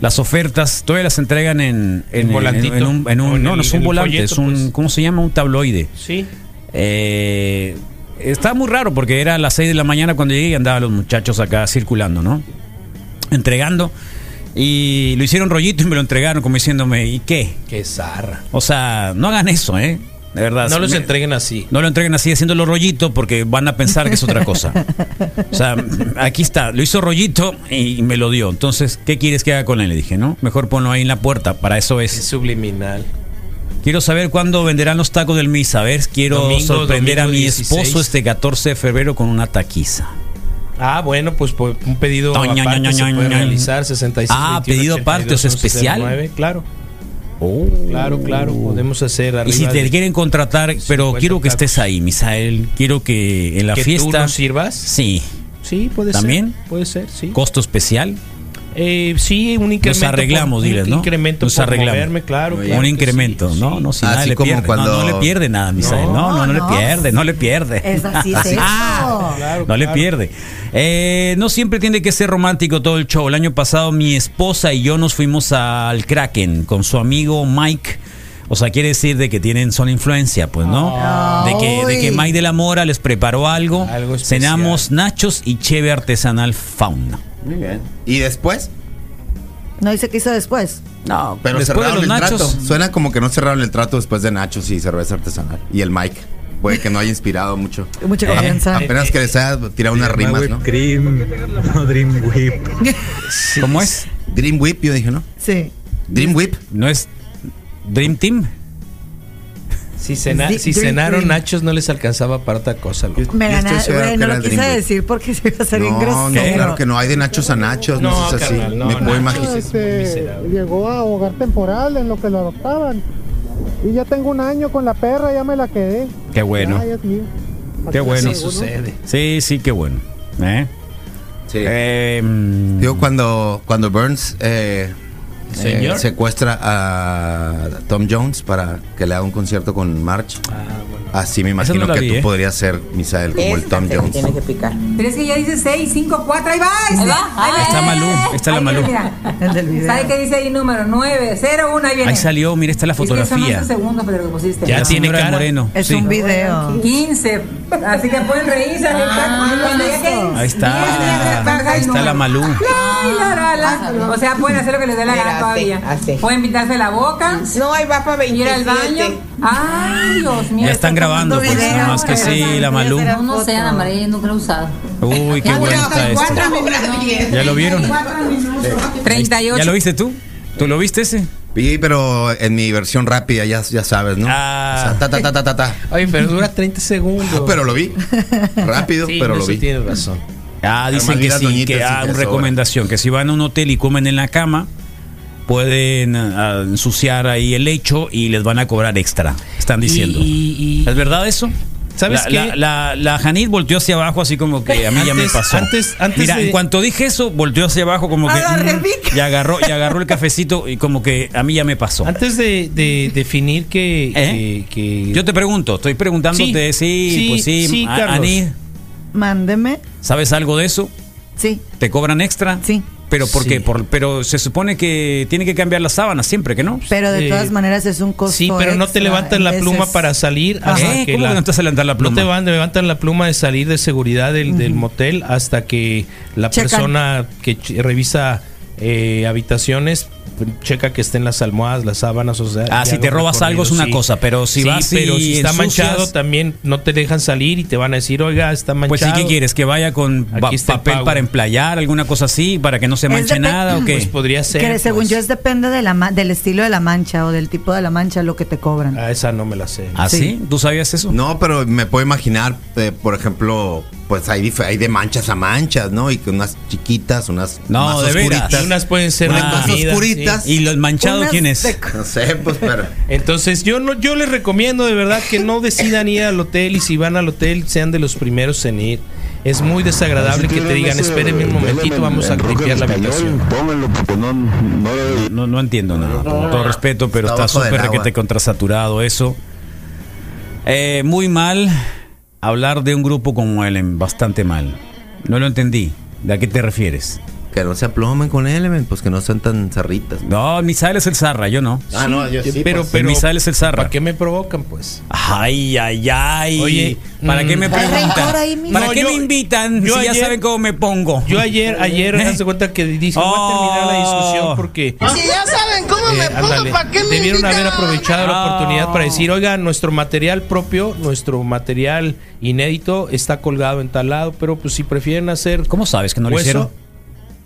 las ofertas. Todavía las entregan en, en, ¿Un volantito? en un, en un- ¿O en no, no es un volante, folleto, es un, pues? ¿cómo se llama? Un tabloide. Sí. Eh, está muy raro porque era a las 6 de la mañana cuando llegué y andaban los muchachos acá circulando, ¿no? Entregando. Y lo hicieron rollito y me lo entregaron como diciéndome, ¿y qué? Qué zarra. O sea, no hagan eso, ¿eh? De verdad. No los Me- entreguen así. no lo entreguen así haciéndolo rollito porque van a pensar que es otra cosa. O sea, aquí está, lo hizo rollito y me lo dio. Entonces, ¿qué quieres que haga con él? Le dije, ¿no? Mejor ponlo ahí en la puerta, para eso Es es. subliminal. Quiero saber cuándo venderán los tacos del misa. A ver, quiero Domingo, sorprender a mi 16. esposo este 14 de febrero con una taquiza. Ah, bueno, pues por un pedido aparte se ño, puede ño. realizar 66 Ah, 21, pedido aparte, 82, o sea, especial. 1109, claro. Claro, claro, podemos hacer Y si te de- quieren contratar, pero 50 quiero que estés ahí, Misael. Quiero que en la ¿Que tú fiesta. nos sirvas? Sí. Sí, puede ¿También? ser. Puede ser, sí. Costo especial. Eh, sí, un incremento. Nos arreglamos, por- diles, un ¿no? incremento Nos por arreglamos. moverme, claro. Un incremento, sí, ¿no? No, si Así nada le como pierde. cuando- No, no le pierde nada, Misael. No, no, no, No, le pierde, no le pierde. Es así, es eso. Claro, no le pierde. Eh, no siempre tiene que ser romántico todo el show. El año pasado mi esposa y yo nos fuimos al Kraken con su amigo Mike. O sea, quiere decir de que tienen son influencia, pues, ¿no? De que, de que Mike de la Mora les preparó algo. Algo especial. Cenamos nachos y cheve artesanal fauna. Muy bien. ¿Y después? No dice qué hizo después. No, Pero después de cerraron los el nachos. trato. Suena como que no cerraron el trato después de nachos y cerveza artesanal. Y el Mike. Puede que no haya inspirado mucho. Mucha Eh, confianza. Apenas que les haya tirado unas rimas, ¿no? Cream, no Dream Whip. ¿Cómo es? Dream Whip, yo dije, ¿no? Sí. Dream Whip. ¿No es Dream Team? Si, cena- Di- si Dream cenaron nachos no les alcanzaba para otra cosa. loco. Me gana, seguro güey, no lo quise Dream decir porque se iba a ser No, no, claro que no. Hay de nachos a nachos. No, No, es así. carnal, no, Me puedo imaginar. Llegó a hogar temporal en lo que lo adoptaban. Y ya tengo un año con la perra, ya me la quedé. Qué bueno. Qué bueno. Así sucede. Sí, sí, qué bueno. ¿Eh? Sí. Eh, mm, Digo, cuando, cuando Burns eh, Señor. eh, secuestra a Tom Jones para que le haga un concierto con March. Así me Esa no imagino la que vi, tú ¿eh? podrías ser, Misael, como el Tom Jones. que picar. Pero es que ya dice 6, 5, 4, ahí va. Ahí va, ahí va. Está Malú, está la Ahí Malú. ¿Sabe qué dice ahí número? 9, 0, 1, ahí viene. ahí salió, mira, está la Es que son fotografía. 11 segundos, Pedro, que pusiste. Ya La tiene cara. Moreno. Es sí. un video. 15. Así que pueden reírse. Ahí está. Ahí está la Malú. O sea, pueden hacer lo que les dé la gana todavía. Pueden pintarse la boca. No, ahí va para Ir al baño. Ay, Dios mío. Ya están grabando, pues video, nada más que sí, la Malú. No, sé, Ana María, yo nunca lo he usado. Uy, qué bueno está esto. ¿Ya lo vieron? 38. ¿Ya lo viste tú? ¿Tú lo viste ese? Sí, pero en mi versión rápida, ya, ya sabes, ¿no? Ah. O sea, ta, ta, ta, ta, ta, ta. Oye, pero dura 30 segundos. Pero lo vi. Rápido, Sí, pero lo vi. tienes razón. Ah, dicen que sí, que ah, una recomendación, que si van a un hotel y comen en la cama, pueden ah, ensuciar ahí el lecho y les van a cobrar extra, están diciendo. Y, y- y- ¿Es verdad eso? ¿Sabes la, qué? La, la, la Janit volteó hacia abajo así como que a mí ya me pasó. antes- antes Mira, de- en cuanto dije eso, volteó hacia abajo como que... Mm, y, agarró, y agarró el cafecito y como que a mí ya me pasó. Antes de, de definir que, ¿Eh? que- que- Yo te pregunto, estoy preguntándote, sí, Sí, pues sí, sí, a- Mándeme. ¿sabes algo de eso? Sí, ¿Te cobran extra? sí. Pero ¿por Sí. qué? Por- pero se supone que tiene que cambiar las sábanas siempre, ¿que no? Pero de Eh, todas maneras es un costo. Sí, pero no te levantan la pluma veces. para salir ¿Eh? hasta que ¿Cómo la- no te vas a levantar la No pluma? te van, levantan la pluma de salir de seguridad del, del motel hasta que la Checan. persona que revisa eh, habitaciones checa que estén las almohadas, las sábanas, o sea. Ah, si te robas algo es una cosa, pero si Sí, vas pero y si está ensucias- manchado también no te dejan salir y te van a decir, oiga, está manchado. Pues sí, ¿qué quieres? ¿Que vaya con pa- papel para emplayar, alguna cosa así, para que no se manche nada o qué? Pues podría ser. Que según pues. yo es depende de la ma- del estilo de la mancha o del tipo de la mancha lo que te cobran. Ah, esa no me la sé. ¿Ah, sí? ¿Tú sabías eso? No, pero me puedo imaginar, eh, por ejemplo, pues hay, hay de manchas a manchas, ¿no? Y que unas chiquitas, unas No, más de oscuritas. Unas pueden ser Unas más oscuritas. sí. ¿Y los manchados quién es? de- No sé, pues, pero. Entonces yo no, yo les recomiendo de verdad que no decidan ir al hotel y si van al hotel sean de los primeros en ir. Es muy desagradable que te digan, espérenme un momentito, vamos a limpiar la habitación. No, no entiendo nada, con todo respeto, pero Está súper requete contrasaturado eso. Eh, muy mal hablar de un grupo como Ellen, bastante mal. No lo entendí. ¿De a qué te refieres? Que no se aplomen con Element, pues que no sean tan zarritas. No, Misael es el Zarra, yo no. Ah, no, yo sí. pero, pues. pero, Misael es el Zarra. ¿Para qué me provocan, pues? Ay, ay, ay. Oye, ¿para mm, qué me Hay preguntan? ahí, ¿Para No, qué yo- me invitan yo si ya saben cómo me pongo? Yo ayer, ayer, ¿Eh? de cuenta que dije, voy a terminar la discusión porque... Si ya saben cómo eh, me pongo, ándale, ¿para qué me debieron invitan? haber aprovechado la Ah. oportunidad para decir, oiga, nuestro material propio, nuestro material inédito está colgado en tal lado, pero pues si prefieren hacer ¿Cómo sabes que no lo hueso, hicieron?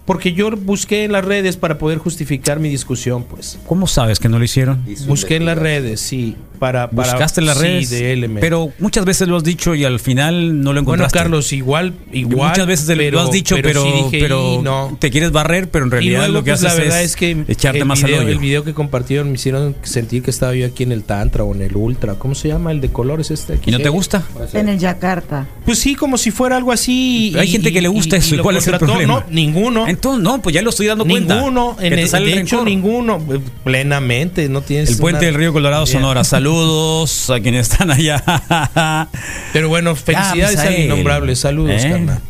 Porque yo busqué en las redes para poder justificar mi discusión, pues. ¿Cómo sabes que no lo hicieron? Busqué en las redes, sí. Para, para Buscaste las sí, redes, de Element. pero muchas veces lo has dicho y al final no lo bueno, encontraste. Carlos, igual, igual. muchas veces lo has dicho, pero, sí dije, pero no. te quieres barrer, pero en realidad luego, lo que pues, haces la verdad es, es, que echarte el más video, al hoyo. El video que compartieron me hicieron sentir que estaba yo aquí en el Tantra o en el Ultra. ¿Cómo se llama? El de colores este. ¿Y no te gusta? En el Yakarta. Pues sí, como si fuera algo así. Hay y- gente que le gusta y- eso. ¿Y cuál es el problema? No, ninguno. Entonces, no, pues ya lo estoy dando cuenta. Ninguno, Que en te el- de hecho rencor. ninguno, plenamente, no tienes El puente del Río Colorado. Sonora. Saludos a quienes están allá. Pero bueno, felicidades Ya, al innombrable, saludos, ¿Eh? carnal.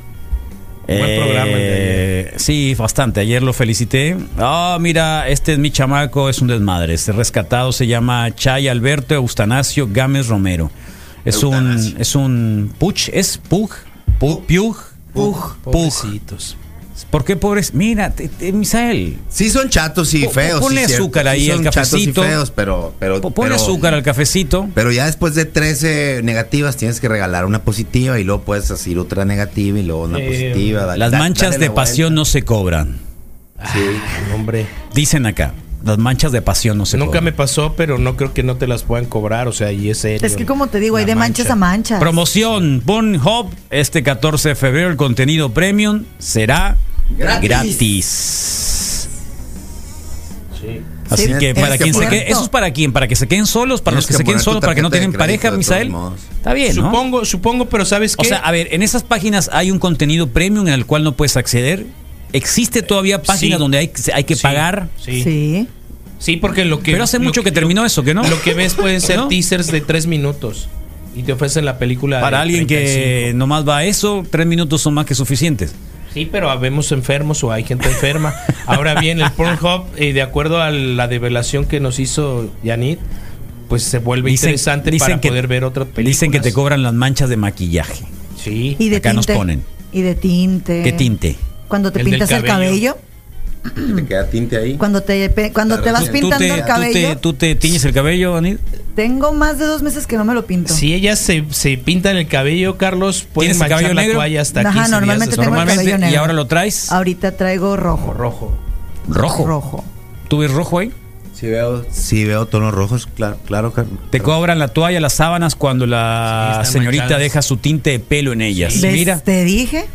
Buen programa Eh, Sí, bastante. Ayer lo felicité. Ah, mira, este es mi chamaco, es un desmadre. Este rescatado se llama Chay Alberto Eustanasio Gámez Romero. Es un, es un puch, es pug, pug, piug, pug, pug. Pobrecitos. ¿Por qué pobres? Mira, te- te- Misael. Sí son chatos y Po- feos. ponle sí, azúcar ahí Sí al son chatos y cafecito. feos, pero, pero, Po- Ponle pero- azúcar al cafecito. Pero ya después de 13 negativas tienes que regalar una positiva y luego puedes decir otra negativa y luego una Eh, positiva. Dale- Las da- manchas de la pasión no se cobran. Sí. Hombre, Dicen acá. Las manchas de pasión no se nunca cobran. me pasó, pero no creo que no te las puedan cobrar, o sea, y es serio. Es que como te digo, hay de manchas mancha. a manchas. Promoción Pornhub este 14 de febrero el contenido premium será Gratis. gratis. Sí. Así Sí, que para quien se quede, eso es para quién, para que se queden solos, para Tienes los que, que se queden solos, para que no tienen pareja, Misael. Está bien, ¿no? Supongo, supongo, pero ¿sabes qué? O sea, a ver, en esas páginas hay un contenido premium en el cual no puedes acceder. ¿Existe todavía páginas sí. donde hay, hay que Sí, pagar? Sí. sí. Sí. porque lo que. Pero hace mucho que terminó eso, ¿que no? Lo que ves pueden ser ¿No? teasers de tres minutos. Y te ofrecen la película. Para de alguien que 35. nomás va a eso, tres minutos son más que suficientes. Sí, pero habemos enfermos o hay gente enferma. Ahora bien, el Pornhub, eh, de acuerdo a la develación que nos hizo Yanit, pues se vuelve Dicen- interesante dicen para que- poder ver otras películas. Dicen que te cobran las manchas de maquillaje. Sí. Y de Acá nos tinte. ponen. Y de tinte. ¿Qué tinte? Cuando te El pintas el cabello. Cabello. Te queda tinte ahí. Cuando te, cuando te vas ¿Tú- tú pintando te, el tú cabello. te- ¿Tú te tiñes el cabello, Anit? Tengo más de dos meses que no me lo pinto. Si ellas se, se pintan el cabello, Carlos, pueden ¿Tienes el manchar cabello la negro? toalla hasta Ajá, 15 normalmente días tengo el después. cabello ¿Y negro. ahora lo traes? Ahorita traigo rojo. rojo. Rojo. Rojo. ¿Tú ves rojo ahí? Sí veo, sí veo tonos rojos, claro, claro. Te cobran la toalla, las sábanas cuando la Sí, señorita manchadas. deja su tinte de pelo en ellas. ¿Ves? Mira. Te dije.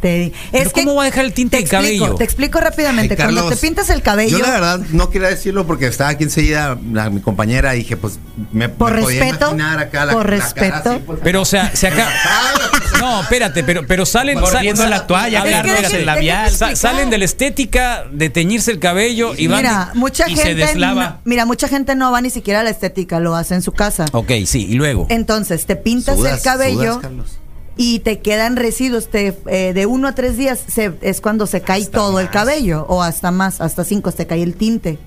Te di- ¿Pero Es que cómo va a dejar el tinte te cabello? te explico rápidamente. Ay, Cuando Carlos, te pintas el cabello, Yo la verdad no quería decirlo porque estaba aquí enseguida la- mi compañera y dije, pues me, por me podía respeto, imaginar acá la, por la cara respeto. así, pues, Pero, o sea, se acaba. No, espérate, pero, pero salen. Salen- la toalla, Carlos, espérate, el la- labial. sa- salen de la estética de teñirse el cabello y van. Mira, mucha y se gente deslava. no- mira, mucha gente no va ni siquiera a la estética, lo hace en su casa. Ok, sí, y luego. Entonces, te pintas sudas, el cabello sudas, Carlos. Y te quedan residuos te, eh, de uno a tres días se- es cuando se cae todo el cabello o hasta más, hasta cinco se cae el tinte.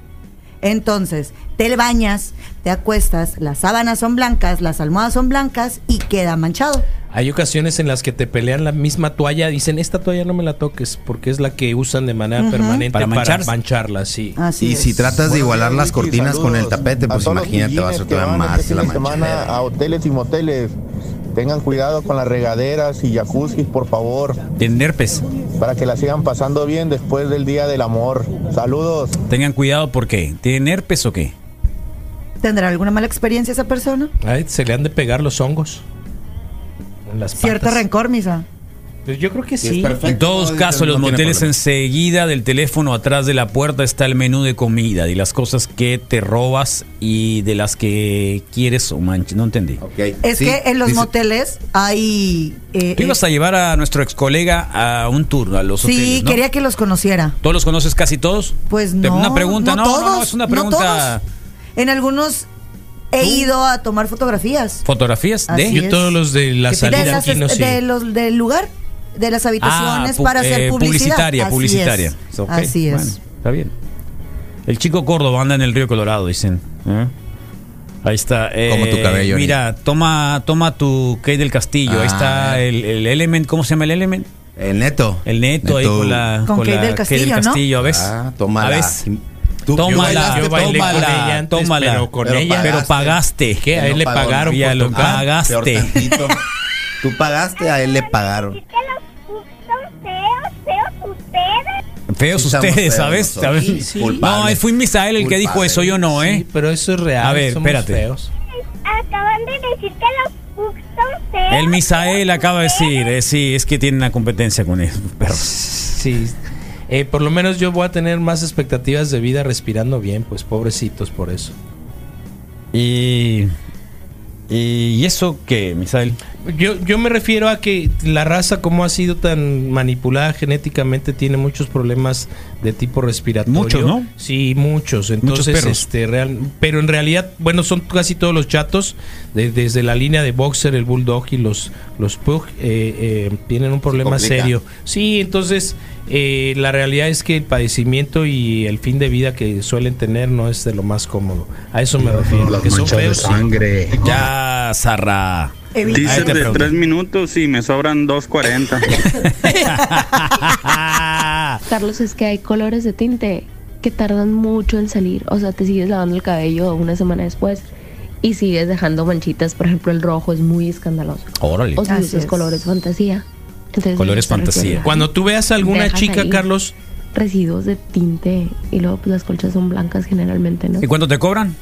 Entonces, te bañas, te acuestas, las sábanas son blancas, las almohadas son blancas y queda manchado. Hay ocasiones en las que te pelean la misma toalla, dicen esta toalla no me la toques porque es la que usan de manera permanente Para para, manchar. mancharla, sí. Así Y es. si tratas de igualar las cortinas con el tapete, pues imagínate, va a todavía más este la semana mancha. a hoteles y moteles. Tengan cuidado con las regaderas y jacuzzis, por favor, Tienen herpes. para que la sigan pasando bien después del Día del Amor. Saludos. Tengan cuidado porque tienen herpes o qué. ¿Tendrá alguna mala experiencia esa persona? Ay, se le han de pegar los hongos. En las Cierto patas. rencor, misa. Pues yo creo que Sí, sí. En todos no, casos, no los moteles enseguida del teléfono atrás de la puerta está el menú de comida y las cosas que te robas y de las que quieres o manches. No entendí. Ok, Es sí, que en los dice- moteles hay... eh, Tú ibas a llevar a nuestro ex colega a un tour a los sí, hoteles, ¿no? quería que los conociera. ¿Todos los conoces casi todos? Pues no. Una pregunta, no, no, todos, no, es una no pregunta. todos. En algunos he ido a tomar fotografías. ¿Fotografías Así de? Yo es. todos los de la de, salida aquí no de sé. los del lugar, de las habitaciones pu- para hacer eh, publicidad. publicitaria, Así publicitaria. es. Ok, Así es. bueno, está bien. El chico Córdoba anda en el río Colorado, dicen. ¿Eh? Ahí está. eh, Como tu cabello, Mira, toma, toma tu Kate del Castillo. Ahí Ah. está el, el Element. ¿Cómo se llama el Element? El neto. El neto, ahí Neto. con la. Con Kate la del Castillo, ¿no? Castillo, a ver. Ah, tómala. A ver. Tú- Tómala, yo bailé tómala, con ella antes, tómala. pero con Pero ella. pagaste. Pero pagaste. ¿Qué? A él no le pagaron ya lo pagaste. Tú pagaste, a él le pagaron. feos ustedes, ¿sabes? No, fue Misael el que dijo eso, yo no, ¿eh? pero eso es real. A ver, espérate. Feos. Acaban de decir que los pugs. El Misael acaba de decir, eh, sí, es que tiene una competencia con eso. Pero... Sí. Eh, por lo menos yo voy a tener más expectativas de vida respirando bien, pues pobrecitos por eso. Y. ¿Y eso qué, Misael? Yo, yo me refiero a que la raza, como ha sido tan manipulada genéticamente, tiene muchos problemas de tipo respiratorio. Muchos, ¿no? Sí, muchos. Entonces, perros. este, real, pero en realidad, bueno, son casi todos los chatos, de- desde la línea de boxer, el bulldog y los, los pug, eh, eh, tienen un problema serio. Sí, entonces, eh, la realidad es que el padecimiento y el fin de vida que suelen tener no es de lo más cómodo. A eso me refiero. Las que son manchas de feos, sí. sangre. Ya, Zarra. Ahí Dice te de pregunto. tres minutos y me sobran 2.40. Carlos, es que hay colores de tinte que tardan mucho en salir. O sea, te sigues lavando el cabello una semana después y sigues dejando manchitas. Por ejemplo, el rojo es muy escandaloso. Órale. O si Así usas es. colores fantasía. Entonces, Colores fantasía. Cuando tú veas a alguna Dejas chica, ahí. Carlos, Residuos de tinte y luego pues las colchas son blancas generalmente, ¿no? ¿Y cuánto te cobran?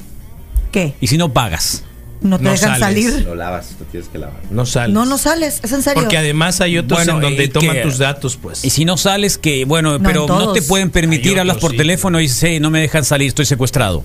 ¿Qué? ¿Y si no pagas? ¿No te No dejan sales. salir? Lo lavas, lo tienes que lavar. no sales. No, no sales. ¿Es en serio? Porque además hay otros Bueno, en donde toman que- tus datos, pues. Y si no sales, que bueno, No, pero no te pueden permitir, Hay hablas otros, por sí. teléfono y dices, "Hey, no me dejan salir, estoy secuestrado.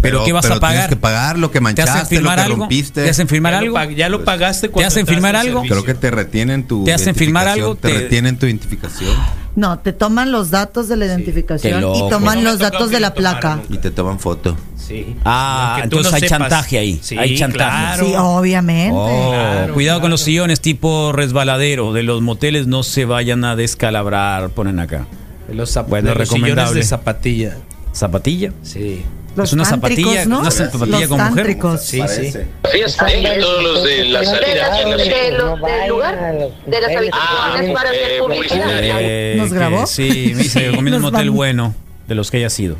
Pero, ¿qué vas pero a pagar? Tienes que pagar lo que ¿Te hacen manchaste, lo firmar que algo? rompiste. ¿Te hacen firmar ya algo? Lo, ya lo pagaste cuando hacen entraste firmar al algo? servicio. Creo que te retienen tu ¿Te hacen firmar identificación, algo? Te Te- retienen tu identificación No, te toman los datos de la identificación y toman No los datos de la placa. y te toman foto. Sí. Ah, entonces no hay sepas. chantaje ahí. Sí, hay chantaje. claro. Sí, obviamente. Oh, Claro, cuidado con los sillones tipo resbaladero de los moteles, no se vayan a descalabrar, ponen acá. De los, zap- Bueno, de los sillones de zapatilla. ¿Zapatilla? Sí. Los es una zapatilla, ¿no? una zapatilla Los con mujer. Sí, sí. Fíjate, todos los de la salida. de, los, del lugar, de las habitaciones para hacer publicidad. Eh, ¿Nos que grabó? Sí, me dice, recomiendo un van- bueno de los que haya sido.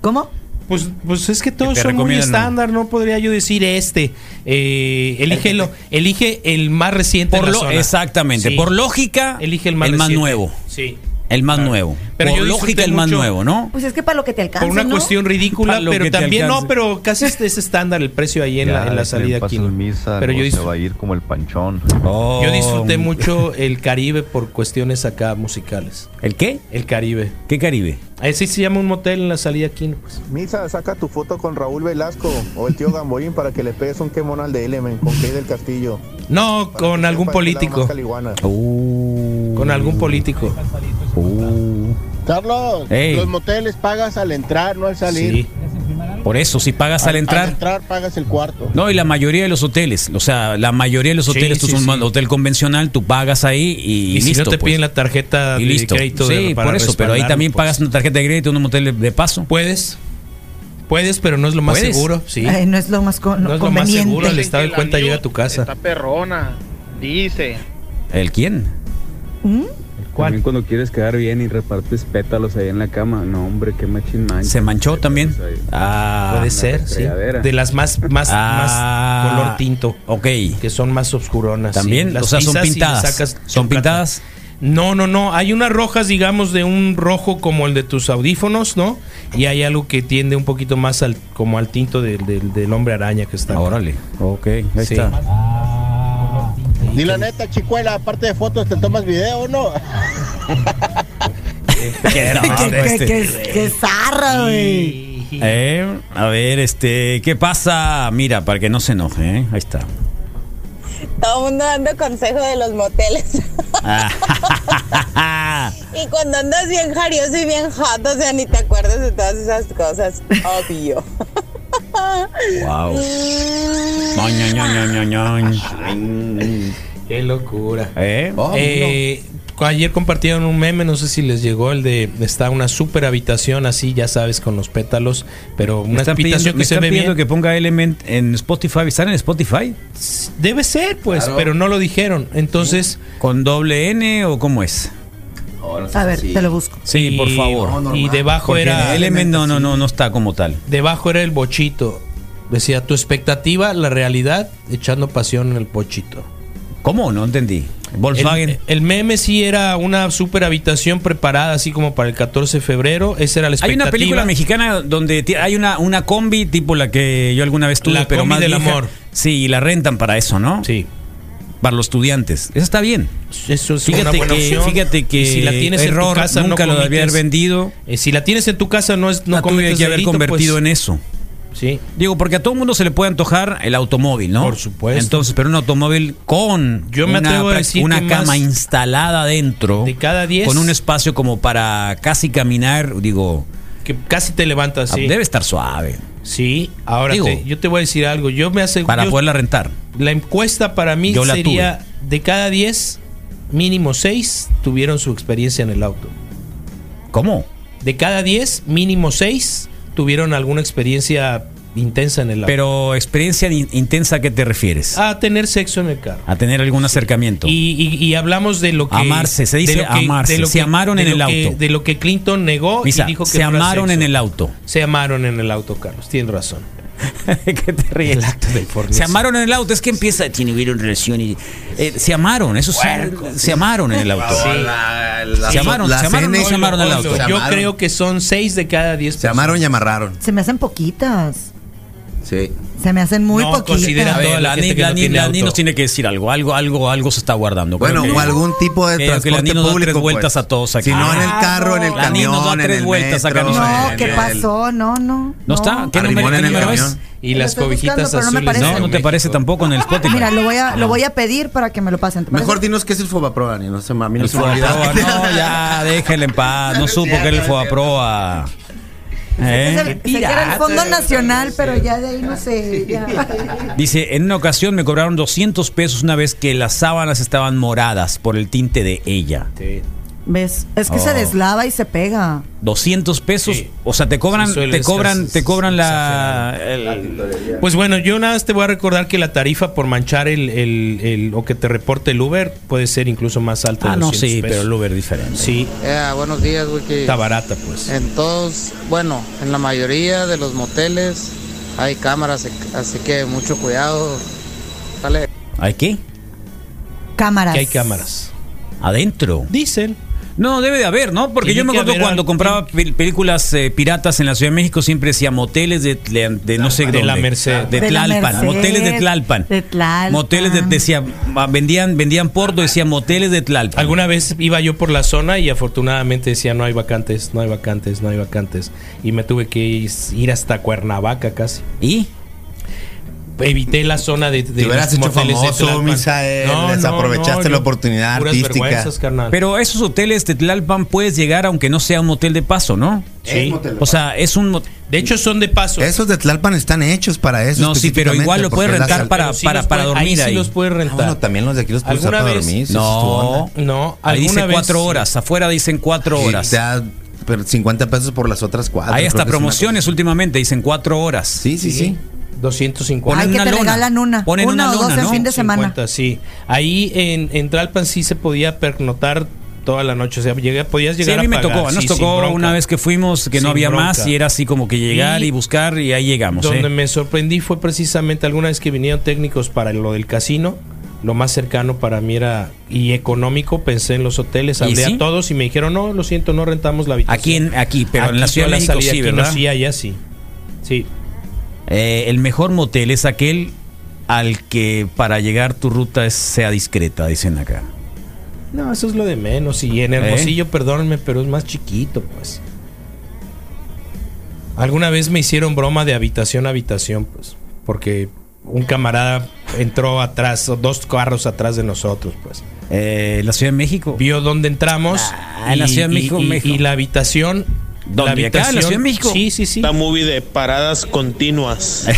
¿Cómo? Pues, pues es que todos te son muy recomiendan, ¿no? estándar, no podría yo decir este. Eh, elígelo, elige el más reciente. Por en la lo- zona. exactamente, Sí. por lógica, Elige el más, el más nuevo. Sí. El más nuevo. Pero por yo lógica, el más mucho- nuevo, ¿no? Pues es que para lo que te alcanza, Por una ¿no? cuestión ridícula, pero también no, pero casi es, es estándar el precio ahí en, la, en la salida aquí. Pero yo, se va a ir como el panchón. Oh. yo disfruté mucho el Caribe por cuestiones acá musicales. ¿El qué? El Caribe. ¿Qué Caribe? Así se llama un motel en la salida aquí. Pues. Misa, saca tu foto con Raúl Velasco o el tío Gamboín para que le pegues un quemón al de Element con Key del Castillo. No, Para con algún político. Uh, Con algún político. uh. Carlos, Ey. los moteles pagas al entrar, no al salir. Sí. Por eso, si pagas al Al entrar. entrar pagas el cuarto. No, y la mayoría de los hoteles, o sea, la mayoría de los Sí, hoteles, tú sí, son sí. un hotel convencional, tú pagas ahí y, Y, si listo. no te pues. piden la tarjeta y de listo. crédito de- Sí, para por eso, pero ahí también pues. pagas una tarjeta de crédito en un motel de, de paso. Puedes. Puedes, pero no es lo más ¿Puedes? seguro. Sí. Ay, no es lo más co- no es lo más seguro. El estado de cuenta llega a tu casa. Está perrona, dice. ¿El quién? ¿Mm? También cuando quieres quedar bien y repartes pétalos ahí en la cama. No, hombre, qué machín mancha. ¿Se manchó también? Ahí. Ah, Puede ser, sí. De las más, más, Ah. más color tinto. ok. Que son más obscuronas. También, sí. Las o sea, son pisas y le pintadas. sacas ¿Son pintadas? No, no, no. Hay unas rojas, digamos, de un rojo como el de tus audífonos, ¿no? Y hay algo que tiende un poquito más al, como al tinto del, del- del hombre araña que está. Órale, ok, ahí Sí. está. Di la neta, chicuela, aparte de fotos, ¿te tomas video o no? Qué ¿Qué, qué, este- qué- qué zarra, güey? Eh, a ver, este, ¿qué pasa? Mira, para que no se enoje, ¿eh? Ahí está. Todo el mundo dando consejo de los moteles. y cuando andas bien jarioso y bien hot, o sea, ni te acuerdas de todas esas cosas. Obvio. wow. Qué locura. ¿Eh? Eh, Ayer compartieron un meme, no sé si les llegó el de está una super habitación así, ya sabes, con los pétalos, pero Me una están pidiendo, habitación me que se están ve pidiendo bien. que ponga Element en Spotify. ¿Están en Spotify? Debe ser, pues, Claro. pero no lo dijeron. Entonces, ¿Con doble N o cómo es? A ver, te lo busco. Sí, por favor. y debajo Porque era- Element no, no, no, no está como tal. debajo era el bochito. Decía tu expectativa, la realidad, echando pasión en el bochito. ¿Cómo? No entendí. Volkswagen. El, el meme sí era una super habitación preparada así como para el 14 de febrero. Esa era la Hay expectativa. una película mexicana donde hay una, una combi tipo la que yo alguna vez tuve, La pero combi más del vieja. amor. Sí, y la rentan para eso, ¿no? Sí. para los estudiantes. Eso está bien. Eso es Fíjate una buena que- opción. fíjate que Y si la tienes error, en tu casa, nunca no lo debía haber vendido. Eh, si la tienes en tu casa, no es no tuve cometes que haber delito, convertido pues, en eso. Sí. Digo, porque a todo mundo se le puede antojar el automóvil, ¿no? Por supuesto. Entonces, pero un automóvil con Yo me una, atrevo a decir una cama instalada dentro. de cada 10 Con un espacio como para casi caminar, digo, que casi te levantas, sí. debe estar suave. Sí, ahora Digo, te- yo te voy a decir algo. Yo me aseguro. Para yo- poderla rentar. La encuesta para mí Yo sería de cada 10, mínimo 6 tuvieron su experiencia en el auto. ¿Cómo? De cada 10, mínimo 6 tuvieron alguna experiencia intensa en el auto. Pero experiencia in- intensa, ¿a qué te refieres? a tener sexo en el carro. A tener algún acercamiento. Y, y- y hablamos de lo que. Amarse, se dice de lo que- amarse. de lo Se que- amaron de en lo el que- auto. De lo que Clinton negó Misa, y dijo que se amaron sexo. en el auto. Se amaron en el auto, Carlos. Tienes razón. ¿Qué te ríes? El acto del fornicio. Se amaron en el auto, es que empieza, tiene hubieron relación y eh, se amaron, eso sí, se amaron en el auto. Se amaron, se amaron, no se amaron en el auto. Yo creo que son 6 de cada 10 Se amaron y amarraron. Se me hacen poquitas. Sí. Se me hacen muy No, considera A ver, la la, gente Ni- que la no Ni- tiene la auto. Ni nos tiene que decir algo, algo, algo, algo se está guardando. Bueno, o algún tipo de creo que la transporte Ni nos da público. tres vueltas pues. a todos aquí. Si no en el carro, en el La Ni nos da camión, en tres el vueltas acá metro. No, en ¿qué pasó? No, no. ¿No está? ¿Qué Arrimón número, en qué el número es? camión. Y las cobijitas no azules. parece. No, no te parece tampoco en el Spotify. Mira, lo voy a, lo voy a pedir para que me lo pasen. Mejor dinos qué es el Fobaproa, ni no sé, a mí no El se me no, ya, déjele en paz. No supo que era el Fobaproa. ¿Eh? el- sé que era el Fondo Nacional, pero ya de ahí no sé. ya. Dice, en una ocasión me cobraron 200 pesos una vez que las sábanas estaban moradas por el tinte de ella. ¿Ves? Es que se Oh. deslava y se pega. 200 pesos, Sí. o sea, te cobran, Sí, te cobran, te cobran la, el- Pues bueno, yo nada más te voy a recordar que la tarifa por manchar el, el- el- o que te reporte el Uber puede ser incluso más alta. Ah, de no, 200 sí, pesos. pero el Uber diferente. Sí, Eh, buenos días, Wiki. está barata, pues. En todos, bueno, en la mayoría de los moteles hay cámaras, así que mucho cuidado. Sale. ¿Hay qué? Cámaras. Que hay cámaras. Adentro. Dicen. No, debe de haber, ¿no? Porque Tiene yo me acuerdo haber cuando al- compraba pel- películas eh, piratas en la Ciudad de México siempre decía moteles de, de- de no sé De dónde. la Merced. De De la Tlalpan, Merced, moteles de Tlalpan. de Tlalpan. Moteles de, decía, vendían, vendían porno, decía moteles de Tlalpan. Alguna vez iba yo por la zona y afortunadamente decía no hay vacantes, no hay vacantes, no hay vacantes. Y me tuve que ir hasta Cuernavaca casi. ¿Y? Evité la zona de, de Te hubieras hecho famoso. Misael, desaprovechaste yo- la oportunidad puras artística. Pero esos hoteles de Tlalpan puedes llegar aunque no sea un motel de paso, ¿no? Sí. O sea, es un... De hecho son de paso. Esos de Tlalpan están hechos para eso. No, sí, pero igual lo puedes rentar para, sí para, para dormir ahí. ahí. sí los puedes Ah, rentar. bueno, también los de aquí los puedes usar ¿Alguna para vez? dormir. No. No, ahí dice vez cuatro sí. horas, afuera dicen cuatro horas. da pero 50 pesos por las otras cuatro. Hay hasta promociones últimamente, dicen cuatro horas. Sí, sí, sí. 250. Ponen Ay, que una te lona. regalan una. Ponen una, una o dos lona, en ¿no? fin de semana. 50, sí. Ahí en, en Tlalpan sí se podía pernotar toda la noche. O sea, llega- podías Sí, llegar a mí me pagar, tocó, nos sí, tocó una vez que fuimos que no Sin había más bronca. y era así como que llegar y, Y buscar y ahí llegamos. Donde ¿eh? me sorprendí fue precisamente alguna vez que vinieron técnicos para lo del casino. Lo más cercano para mí era y económico. Pensé en los hoteles, ¿Y hablé sí? a todos y me dijeron: No, lo siento, no rentamos la habitación. Aquí, en, aquí, pero en la Aquí Ciudad de México salida, sí, aquí ¿verdad? No, sí, allá sí. Sí. Eh, el mejor motel es aquel al que para llegar tu ruta es- sea discreta, dicen acá. No, eso es lo de menos. Y en Hermosillo, perdónenme, pero es más chiquito, pues. Alguna vez me hicieron broma de habitación a habitación, pues. Porque un camarada entró atrás, dos carros atrás de nosotros, pues. Eh, la Ciudad de México. Vio dónde entramos. Ah, en la Ciudad de México, y, México. y la habitación. ¿Dónde? La ¿Acá, en la Ciudad de México? Sí, sí, sí. La movie de paradas continuas.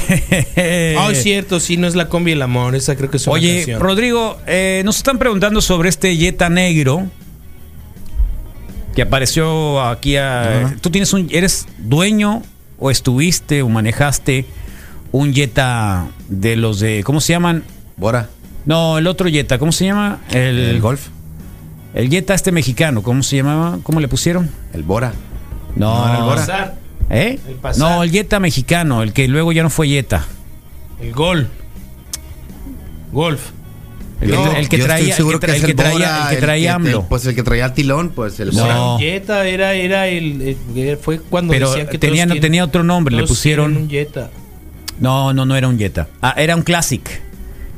Ah, es cierto, sí, no es la combi el amor, esa creo que es una Oye, canción. Rodrigo, eh, nos están preguntando sobre este Jetta negro que apareció aquí. a- Tú tienes un, eres dueño o estuviste o manejaste un Jetta de los de, ¿cómo se llaman? Bora. No, el otro Jetta, ¿cómo se llama? El, El Golf. El Jetta este mexicano, ¿cómo se llamaba? ¿Cómo le pusieron? El Bora. No, el Bora. ¿Eh? El. No, el Jetta mexicano, el que luego ya no fue Jetta. el gol. Golf. El, Yo- que, el que traía, el seguro que, tra- es el que traía, Bora, el que traía AMLO. Pues el que traía el tilón, pues el No. Bora. Jetta era, era el, el- Fue cuando Pero decían que tenía, no quieren- tenía otro nombre, le pusieron. un Jetta. No, no, no era un Jetta. Ah, era un Classic.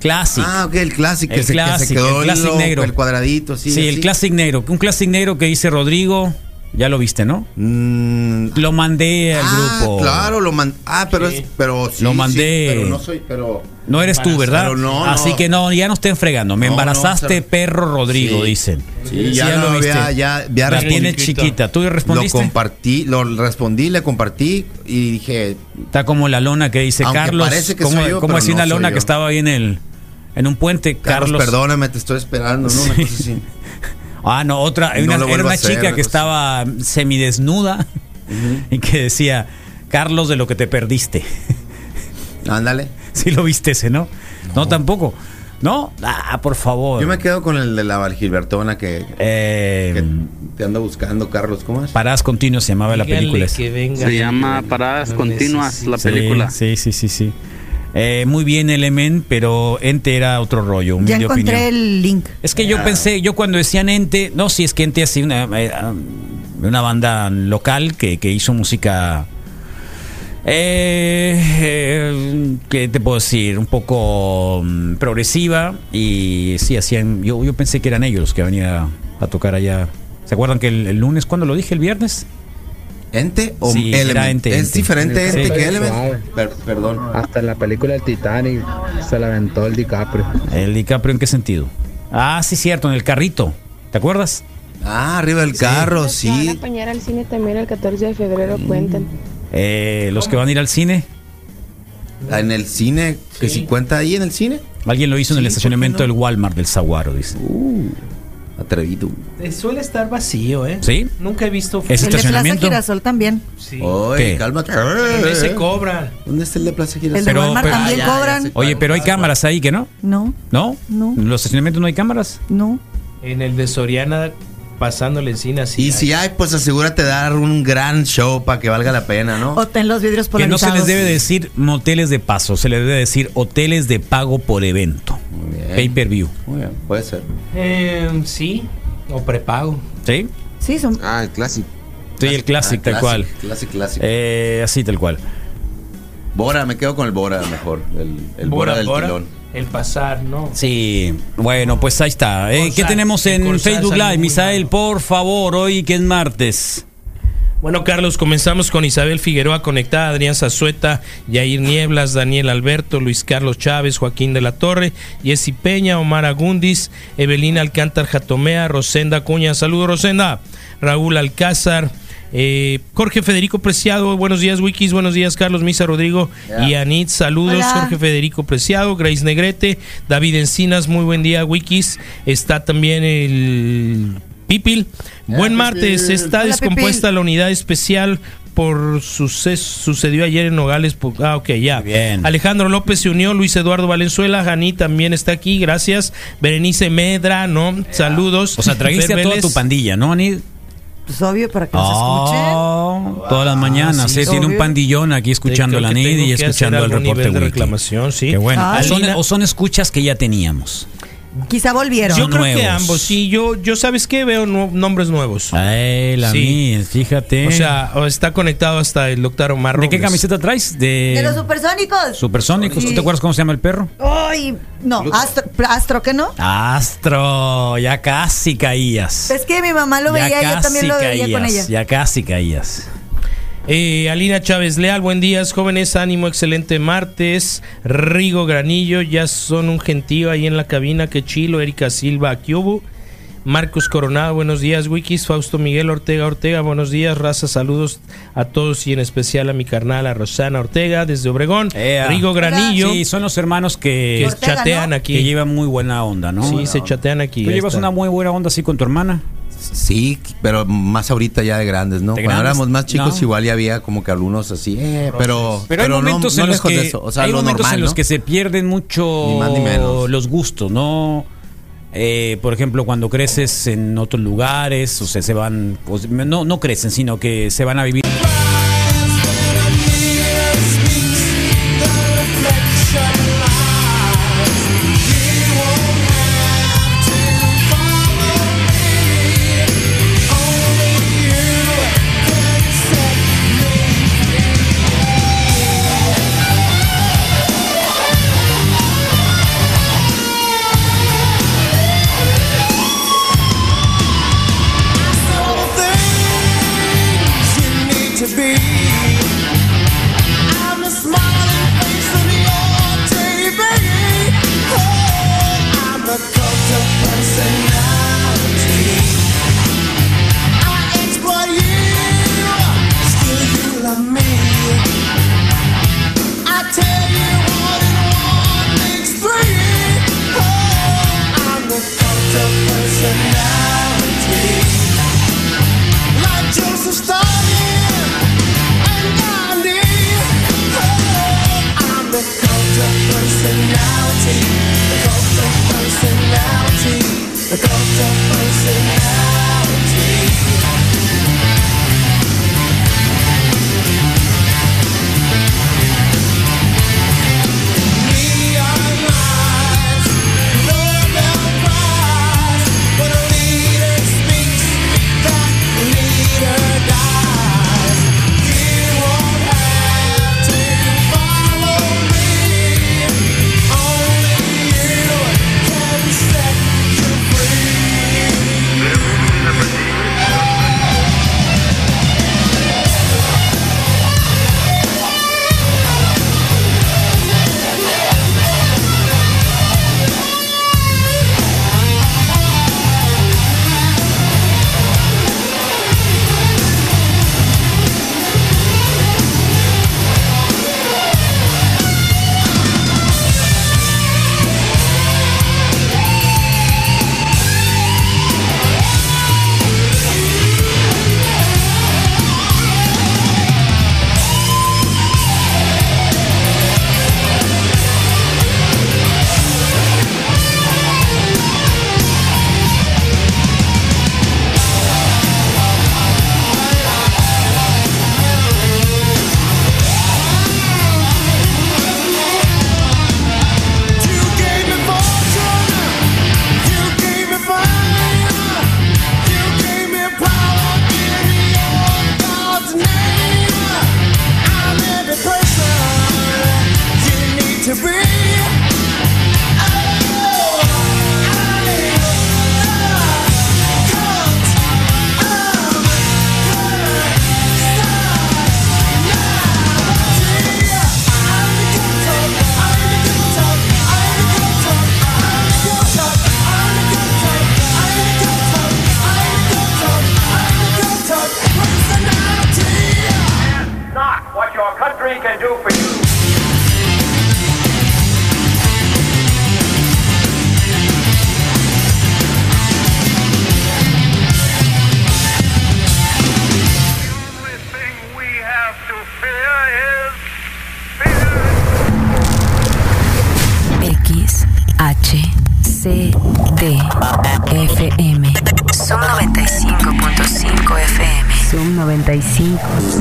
Classic. Ah, ok, el Classic, que, El se, que se Classic, quedó el Classic lo- negro. el cuadradito, sí. Sí, el. Classic negro. Un Classic negro que dice Rodrigo. Ya lo viste, ¿no? Lo mandé al Mm. Ah, grupo. claro, lo mandé. Ah, pero es, pero sí, Lo sí, mandé. pero no soy, pero. No eres tú, ¿verdad? Pero no, no. Así que no, ya no estén fregando. Me No, embarazaste, perro Rodrigo, sí. dicen. Sí, ya, lo no, viste. ya, ya, ya La tiene chiquita. ¿Tú respondiste? Lo compartí, lo respondí, le compartí y dije. Está como la lona que dice Aunque Carlos. parece que ¿Cómo, soy yo, cómo pero decía no una soy lona yo. que estaba ahí en el en un puente? Carlos, Carlos. perdóname, te estoy esperando, ¿no? Una Sí. cosa así. Ah, no, otra. No una, era una hacer, chica que estaba semidesnuda y que decía, Carlos, de lo que te perdiste. Ándale. Sí lo viste ese, ¿no? No, tampoco. ¿No? Ah, por favor. Yo me quedo con el de la Valgilbertona que, Eh, que te anda buscando, Carlos. ¿Cómo es? Paradas continuas se llamaba la película. esa. que venga. Se llama Paradas No Continuas la Sí, película. Sí, sí, sí, sí. Eh, muy bien Element, pero Ente era otro rollo. Ya encontré opinión. el link. Es que yo pensé, yo cuando decían Ente, no, si es que Ente así una, eh, una banda local que, que hizo música, eh, eh, ¿qué te puedo decir? Un poco mm, progresiva y sí, hacían, yo, yo pensé que eran ellos los que venían a, a tocar allá. ¿Se acuerdan que el, el lunes, cuando lo dije? ¿El viernes? ¿Ente o Sí, Element? era Ente, Es Ente. diferente Sí. Ente que. Element. Per- perdón. Hasta en la película del Titanic se la aventó el DiCaprio. ¿El DiCaprio en qué sentido? Ah, sí, cierto, en el carrito. ¿Te acuerdas? Ah, arriba del carro, Los que van a sí. acompañar al cine también el 14 de febrero cuentan. Eh, los que van a ir al cine. En el cine, que si cuenta ahí en el cine. Alguien lo hizo en el Sí, ¿por qué estacionamiento no? del Walmart del Saguaro, dice. Atrevido. Eh, Suele estar vacío, ¿eh? ¿Sí? Nunca he visto. ¿Ese El de Plaza estacionamiento? Girasol también. Sí. Oye, ¿Qué? cálmate. ¿Dónde se cobra? ¿Dónde está el de Plaza Girasol? El de Pero- Walmart pero- también Ah, ya, ya cobran. Oye, pero hay cámaras ahí que no. No, ¿No? No. ¿En los estacionamientos no hay cámaras? no. En el de Soriana, pasándole encina así. Y si hay, pues asegúrate de dar un gran show para que valga la pena, ¿no? O ten los vidrios Que no polarizados. se les debe decir moteles de paso, se les debe decir hoteles de pago por evento. Muy bien. Pay per view. Muy bien, puede ser. Eh, sí, o prepago. ¿Sí? Sí, son. Ah, el clásico. Sí, el Classic, Ah, tal cual. Clásico, clásico. Eh, así, tal cual. Bora, me quedo con el Bora mejor. El, el Bora, del tilón. El pasar, ¿no? Sí, bueno, pues ahí está. Eh, ¿Qué tenemos en Corsar Facebook Live? Misael, malo. por favor, hoy que es martes. Bueno, Carlos, comenzamos con Isabel Figueroa conectada, Adrián Zazueta, Yair Nieblas, Daniel Alberto, Luis Carlos Chávez, Joaquín de la Torre, Jessy Peña, Omar Agundis, Evelina Alcántar Jatomea, Rosenda Cuña, saludos Rosenda, Raúl Alcázar, eh, Jorge Federico Preciado, buenos días Wikis, buenos días Carlos Misa Rodrigo y Anit, saludos Hola. Jorge Federico Preciado, Grace Negrete, David Encinas, muy buen día Wikis, está también el Pipil, buen martes, está Hola, descompuesta la unidad especial por suceso sucedió ayer en Nogales. por- ah, ok, ya. Bien. Alejandro López se unió, Luis Eduardo Valenzuela, Janí también está aquí, gracias. Berenice Medra, ¿no? Saludos. O sea, trajiste a toda tu pandilla, ¿no, Anid? Pues obvio para que nos escuchen. Oh, todas las mañanas, sí, eh, tiene un pandillón aquí escuchando la NID y escuchando el reporte nivel de reclamación, sí. Qué bueno. Ay. o, son, o son escuchas que ya teníamos. Quizá volvieron. Yo creo que ambos, sí. Yo, yo ¿sabes qué? Veo nombres nuevos. Ay, la Sí. mía, fíjate. O sea, está conectado hasta el doctor Omar ¿de qué camiseta traes? De De, los supersónicos. Supersónicos. Sí. ¿Te acuerdas cómo se llama el perro? Ay, no, Astro, Astro, ¿qué no? Astro, ya casi caías. Es que mi mamá lo ya veía, yo también lo veía con ella. Ya casi caías. Eh, Alina Chávez Leal, buen día, jóvenes, ánimo, excelente martes. Rigo Granillo, ya son un gentío ahí en la cabina, que chilo. Erika Silva, Kiubu. Marcos Coronado, buenos días, Wikis. Fausto Miguel Ortega Ortega, buenos días. Raza, saludos a todos y en especial a mi carnal, a Rosana Ortega, desde Obregón. Ea. Rigo Granillo, Sí, son los hermanos que, que Ortega, chatean ¿no? aquí. que llevan muy buena onda, ¿no? sí, se chatean aquí. ¿Tú llevas está. una muy buena onda así con tu hermana? Sí, pero más ahorita ya de grandes, ¿no? De Cuando grandes, éramos más chicos no. igual ya había como que algunos así, eh, pero, Pero, hay no- momentos no en los lejos que de eso, o sea, hay lo momentos normal, en los que se pierden mucho Ni más ni menos. los gustos, ¿no? Eh, por ejemplo, cuando creces en otros lugares, o sea, se van, pues, no, no crecen, sino que se van a vivir.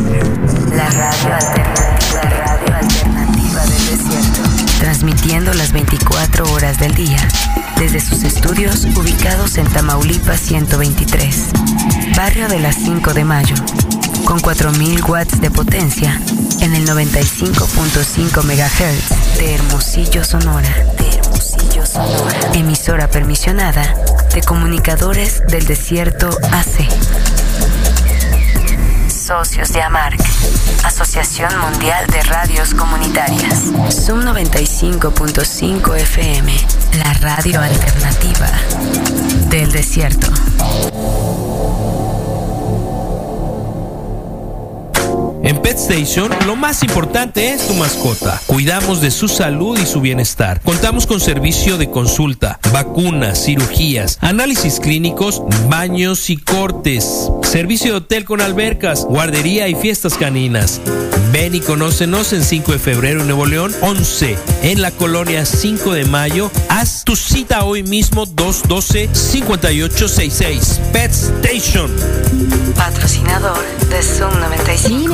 La radio alternativa, radio alternativa del desierto. Transmitiendo las 24 horas del día desde sus estudios ubicados en Tamaulipas 123, barrio de las 5 de mayo, con 4000 watts de potencia en el 95.5 MHz de Hermosillo, Sonora. De Hermosillo, Sonora. Emisora permisionada de Comunicadores del Desierto AC. Socios de AMARC, Asociación Mundial de Radios Comunitarias. Zoom 95.5 FM, la radio alternativa del desierto. En Pet Station, lo más importante es tu mascota. Cuidamos de su salud y su bienestar. Contamos con servicio de consulta, vacunas, cirugías, análisis clínicos, baños y cortes. Servicio de hotel con albercas, guardería y fiestas caninas. Ven y conócenos en 5 de febrero en Nuevo León, 11 en la colonia 5 de mayo. Haz tu cita hoy mismo 212-5866. Pet Station. Patrocinador de Zoom 95.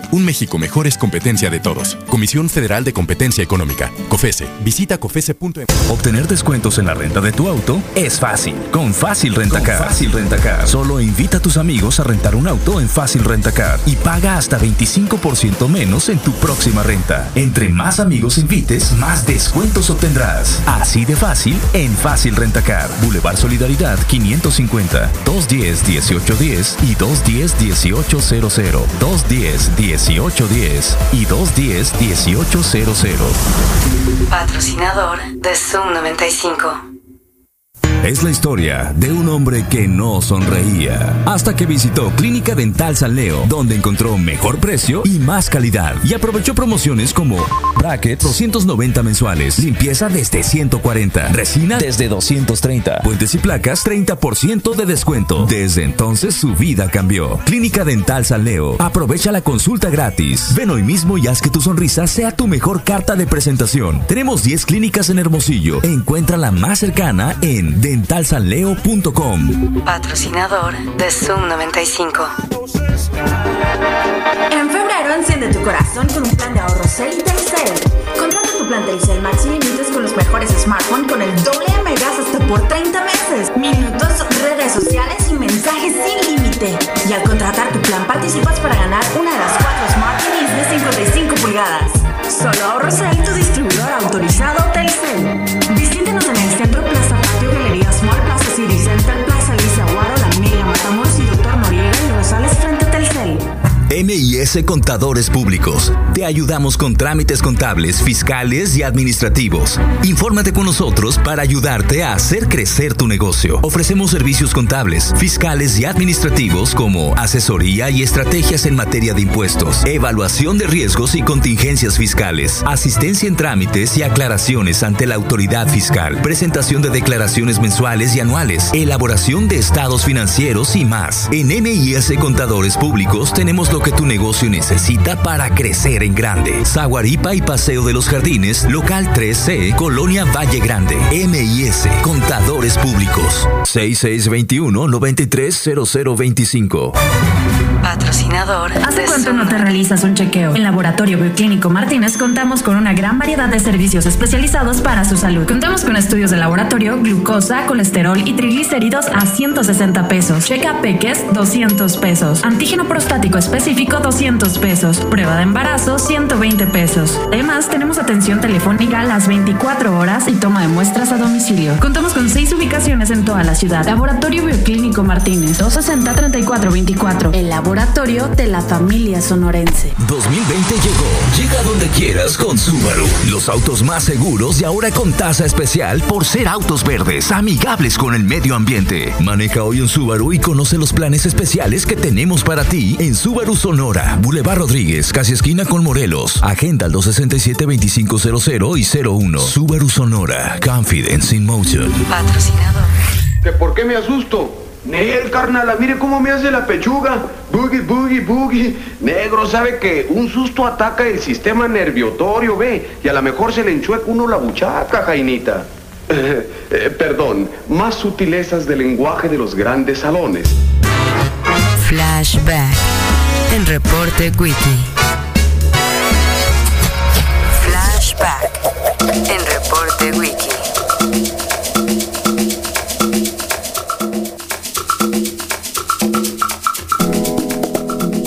Un México mejor es competencia de todos. Comisión Federal de Competencia Económica. COFESE. Visita COFESE.em. Obtener descuentos en la renta de tu auto es fácil. Con Fácil Rentacar. Fácil Rentacar. Solo invita a tus amigos a rentar un auto en Fácil Rentacar y paga hasta 25% menos en tu próxima renta. Entre más amigos invites, más descuentos obtendrás. Así de fácil en Fácil Rentacar. Boulevard Solidaridad 550 210 1810 y 210 1800. 210 1810 y 210 1800. Patrocinador de Zoom 95. Es la historia de un hombre que no sonreía hasta que visitó Clínica Dental San Leo, donde encontró mejor precio y más calidad y aprovechó promociones como bracket 290 mensuales, limpieza desde 140, resina desde 230, puentes y placas 30% de descuento. Desde entonces su vida cambió. Clínica Dental San Leo, aprovecha la consulta gratis. Ven hoy mismo y haz que tu sonrisa sea tu mejor carta de presentación. Tenemos 10 clínicas en Hermosillo. Encuentra la más cercana en dentalsanleo.com. Patrocinador de Zoom 95. En febrero enciende tu corazón con un plan de ahorro Cel y Telcel. Contrata tu plan Telcel Max y límites con los mejores smartphones con el doble de megas hasta por 30 meses. Minutos, redes sociales y mensajes sin límite. Y al contratar tu plan participas para ganar una de las cuatro Smart TVs de 55 pulgadas. Solo ahorro Cel, tu distribuidor autorizado Telcel. Visítenos en el centro MIS Contadores Públicos. Te ayudamos con trámites contables, fiscales y administrativos. Infórmate con nosotros para ayudarte a hacer crecer tu negocio. Ofrecemos servicios contables, fiscales y administrativos como asesoría y estrategias en materia de impuestos, evaluación de riesgos y contingencias fiscales, asistencia en trámites y aclaraciones ante la autoridad fiscal, presentación de declaraciones mensuales y anuales, elaboración de estados financieros y más. En MIS Contadores Públicos tenemos lo que tu negocio necesita para crecer en grande. Zaguaripa y Paseo de los Jardines, local 3C, Colonia Valle Grande. MIS, Contadores Públicos. 6621-930025. Patrocinador. ¿Hace cuánto no te realizas un chequeo? En Laboratorio Bioclínico Martínez contamos con una gran variedad de servicios especializados para su salud. Contamos con estudios de laboratorio, glucosa, colesterol y triglicéridos a 160 pesos. Checa Peques, 200 pesos. Antígeno prostático específico, 200 pesos. Prueba de embarazo, 120 pesos. Además, tenemos atención telefónica a las 24 horas y toma de muestras a domicilio. Contamos con seis ubicaciones en toda la ciudad. Laboratorio Bioclínico Martínez, 260-3424. El laboratorio de la familia sonorense. 2020 llegó. Llega donde quieras con Subaru. Los autos más seguros y ahora con tasa especial por ser autos verdes, amigables con el medio ambiente. Maneja hoy un Subaru y conoce los planes especiales que tenemos para ti en Subaru Sonora, Boulevard Rodríguez, casi esquina con Morelos. Agenda al 267-2500 y 01. Subaru Sonora, Confidence in Motion. Patrocinador. ¿Que por qué me asusto? Nel, carnala, mire cómo me hace la pechuga. Boogie, boogie, boogie. Negro, sabe que un susto ataca el sistema nerviotorio, ve. Y a lo mejor se le enchueca uno la buchaca, Jainita. Eh, eh, perdón, más sutilezas del lenguaje de los grandes salones. Flashback en Reporte Wiki. Flashback en Reporte Wiki.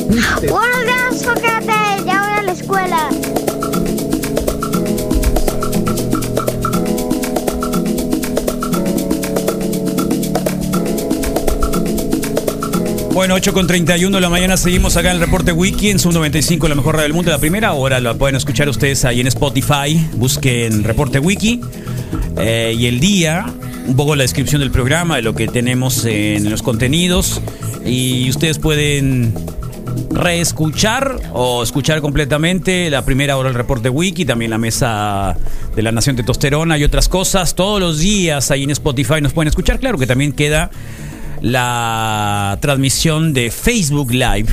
Buenos días, Sócrates. Ya voy a la escuela. Bueno, 8 con 31 de la mañana seguimos acá en el reporte Wiki en su 95, la mejor radio del mundo. La primera hora la pueden escuchar ustedes ahí en Spotify. Busquen reporte Wiki. Eh, y el día, un poco la descripción del programa, de lo que tenemos en los contenidos. Y ustedes pueden reescuchar o escuchar completamente la primera hora del reporte Wiki, también la mesa de la Nación de Tosterona y otras cosas. Todos los días ahí en Spotify nos pueden escuchar. Claro que también queda la transmisión de Facebook Live,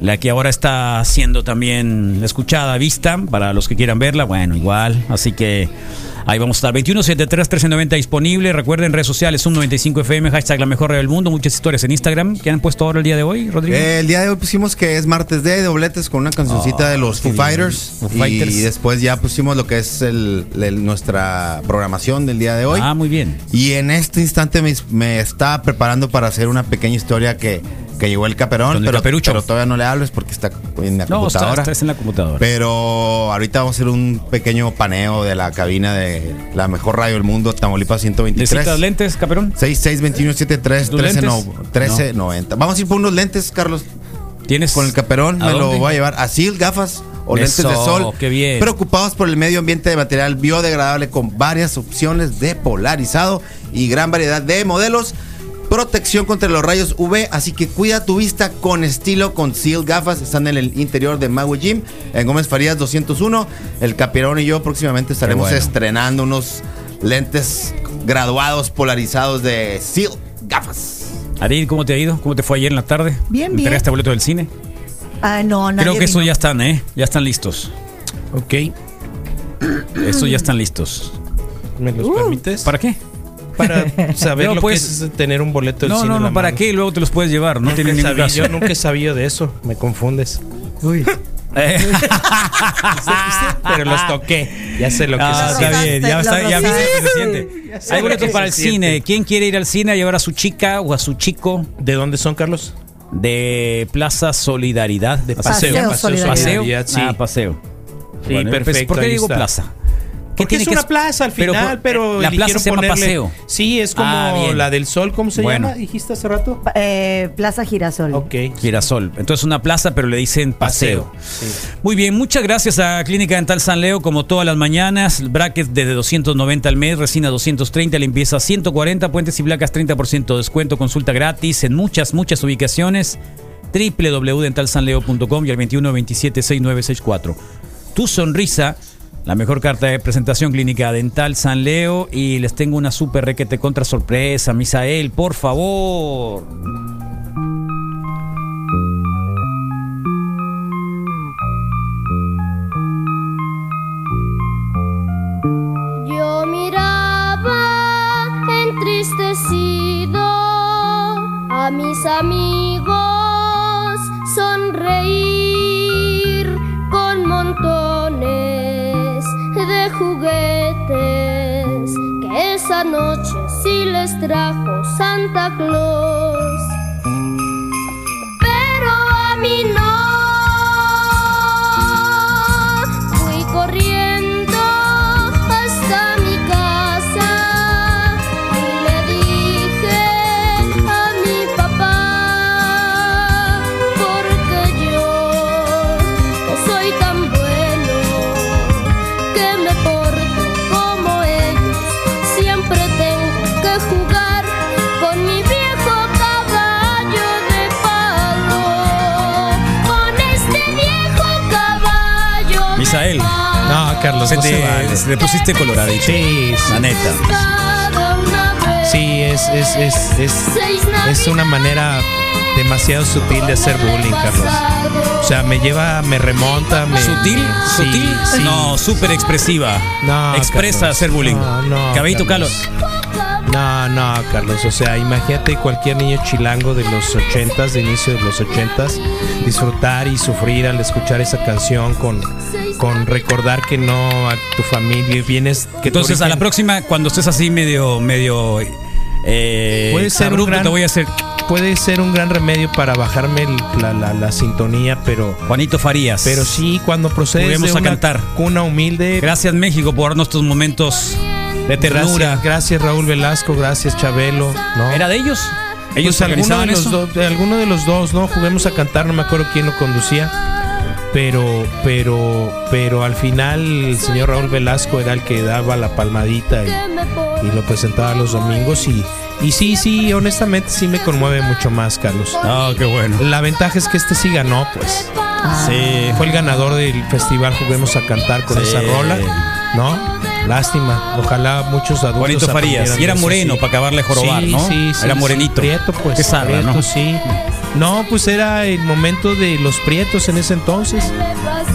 la que ahora está siendo también escuchada, vista, para los que quieran verla, bueno, igual, así que ahí vamos a estar. 2173-1390 disponible, recuerden redes sociales, un 95 FM, hashtag la mejor radio del mundo, muchas historias en Instagram, ¿qué han puesto ahora el día de hoy, Rodrigo? Eh, el día de hoy pusimos que es martes de dobletes con una cancioncita Ah, de los Foo. Fighters. Foo Fighters. Y después ya pusimos lo que es el- el- nuestra programación del día de hoy. Ah, muy bien. Y en este instante me, me está preparando para hacer una pequeña historia que, que llegó el caperón. El pero, pero todavía no le hables porque está en la No, está, computadora. estás en la computadora. Pero ahorita vamos a hacer un pequeño paneo de la cabina de la mejor radio del mundo, Tamaulipas 123. ¿Necesitas lentes, Caperón? 662173 ¿Tus lentes? 1390. Vamos a ir por unos lentes, Carlos. ¿Tienes? Con el caperón ¿A me lo voy a llevar. Así, gafas o Eso, lentes de sol. qué bien. Preocupados por el medio ambiente de material biodegradable con varias opciones de polarizado y gran variedad de modelos. Protección contra los rayos UV, así que cuida tu vista con estilo con Seal Gafas. Están en el interior de Maui Gym, en Gómez Farías 201. El Caperón y yo próximamente estaremos bueno. estrenando unos lentes graduados polarizados de Seal Gafas. Arid, ¿cómo te ha ido? ¿Cómo te fue ayer en la tarde? Bien, bien. ¿Entregaste boleto del cine? Ah, no, nadie Creo que eso vino. ya están, ¿eh? Ya están listos. Ok. Estos ya están listos. ¿Me los permites? ¿Para qué? Para saber No, lo pues- que es tener un boleto del No, cine no, no, ¿para mano. qué? Luego te los puedes llevar, no tiene Nunca ningún sabía- caso. Yo nunca he sabido de eso, me confundes. Uy. Eh. Pero los toqué. Ya sé lo que Ah, se está bien, ya, está, ya Lo viste que se siente. Hay boletos para el siente. cine. ¿Quién quiere ir al cine a llevar a su chica o a su chico? ¿De dónde son, Carlos? De Plaza Solidaridad. De paseo. Paseo Solidaridad. Paseo. Sí. Ah, paseo. Sí, Bueno, pues, perfecto, ¿Por qué digo está. plaza? ¿Qué Porque es que una es- plaza al final, pero, la plaza se llama ponerle- paseo. Sí, es como Ah, bien. la del sol, ¿cómo se Bueno. llama? Dijiste hace rato. Eh, Plaza Girasol. Ok. Girasol. Entonces una plaza, pero le dicen paseo. Sí. Muy bien, muchas gracias a Clínica Dental San Leo, como todas las mañanas. Brackets desde 290 al mes, resina 230, limpieza 140, puentes y placas 30% de descuento, consulta gratis en muchas, muchas ubicaciones. www.dentalsanleo.com y al 21276964. Tu sonrisa, la mejor carta de presentación Clínica Dental San Leo. Y les tengo una super requete contra sorpresa, Misael, por favor. Yo miraba entristecido a mis amigos sonreír con montones esa noche sí les trajo Santa Claus. No, se no te, se vale. se te pusiste coloradito. Sí, La neta. Sí, es, es, es, es, es una manera demasiado sutil de hacer bullying, Carlos. O sea, me lleva, me remonta, me... ¿Sutil? Sí, ¿Sutil? sí. No, súper expresiva. No, Expresa Carlos. hacer bullying. No, no, Caballito Carlos. Carlos. No, no, Carlos. O sea, imagínate cualquier niño chilango de los ochentas, de inicio de los ochentas, disfrutar y sufrir al escuchar esa canción con, con recordar que no a tu familia vienes que Entonces, a la próxima, cuando estés así medio, medio. Eh, puede ser un gran, te voy a hacer. puede ser un gran remedio para bajarme el- la, la- la sintonía, pero Juanito Farías. pero sí cuando procedes de a una cantar. cuna humilde. Gracias, México, por darnos estos momentos de ternura. Gracias, gracias Raúl Velasco, gracias Chabelo. ¿no? ¿Era de ellos? ¿Ellos Pues alguno de, organizaban los eso? dos, de alguno de los dos, ¿no? Juguemos a cantar, no me acuerdo quién lo conducía. Pero, pero, pero al final el señor Raúl Velasco era el que daba la palmadita y, y lo presentaba los domingos y, y sí, sí, honestamente sí me conmueve mucho más, Carlos. Ah, qué bueno. La ventaja es que este sí ganó, pues. Sí. Fue el ganador del festival Juguemos a Cantar con Sí. esa rola, ¿no? Lástima. Ojalá muchos adultos. Juanito Farías. Y era moreno sí. para acabarle jorobar, ¿no? sí, sí, Era morenito. Prieto, pues. Qué ¿no? sí. No, pues era el momento de los prietos en ese entonces.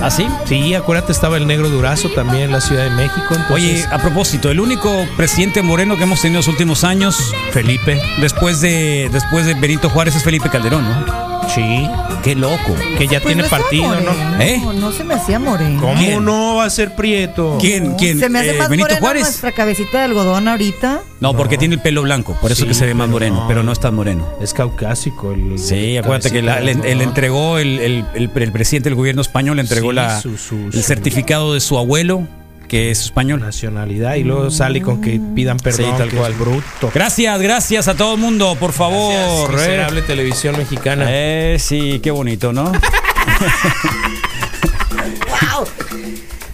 ¿Ah, sí? Sí, acuérdate, estaba el negro Durazo también en la Ciudad de México. Entonces, Oye, a propósito, el único presidente moreno que hemos tenido en los últimos años, Felipe. después de, después de Benito Juárez, es Felipe Calderón, ¿no? Sí. Qué loco. Que ya Pues tiene no está partido, moreno, ¿no? ¿Eh? No se me hacía moreno. ¿Cómo ¿Quién? no va a ser prieto? ¿Quién? ¿Quién? Se me hace Eh, más ¿Benito Juárez? nuestra cabecita de algodón ahorita. No, porque tiene el pelo blanco, por eso Sí, que se ve más pero moreno, no. pero no es tan moreno. Es caucásico. El, Sí, acuérdate que la- le, entregó el, el- el- el presidente del gobierno español, le entregó Sí, la, su- su- el su- certificado de su abuelo, que es español. nacionalidad y luego sale con que pidan perdón. Sí, tal que cual. es bruto. Gracias, gracias a todo el mundo, por favor. Gracias, eh. miserable televisión mexicana. Eh, sí, qué bonito, ¿no?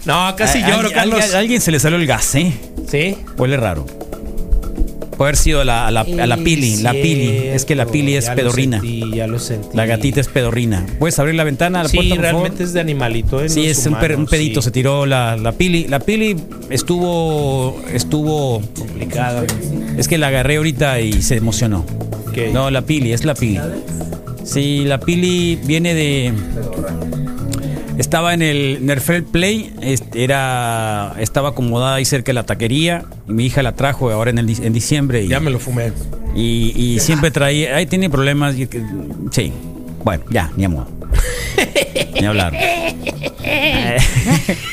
No, casi A- lloro, Carlos. A, alguien se le salió el gas, ¿eh? Sí. Huele raro. Puede haber sido a la, la, a la pili, la pili. Es que la pili es Ya lo pedorrina. sentí, ya lo sentí. La gatita es pedorrina. ¿Puedes abrir la ventana? La Sí, puerta, por favor? realmente es de animalito. ¿eh? Sí, es un, per- un pedito, sí. se tiró la, la pili. La pili estuvo. estuvo. complicada. Es que la agarré ahorita y se emocionó. ¿Qué? No, la pili, es la pili. Sí, la pili viene de. Estaba en el Nerfel Play, este, era, estaba acomodada ahí cerca de la taquería. Y mi hija la trajo ahora en, el, en diciembre. Y, Ya me lo fumé. y, y siempre traía. Ahí tiene problemas. y sí. Bueno, ya, ni amor. ni hablar.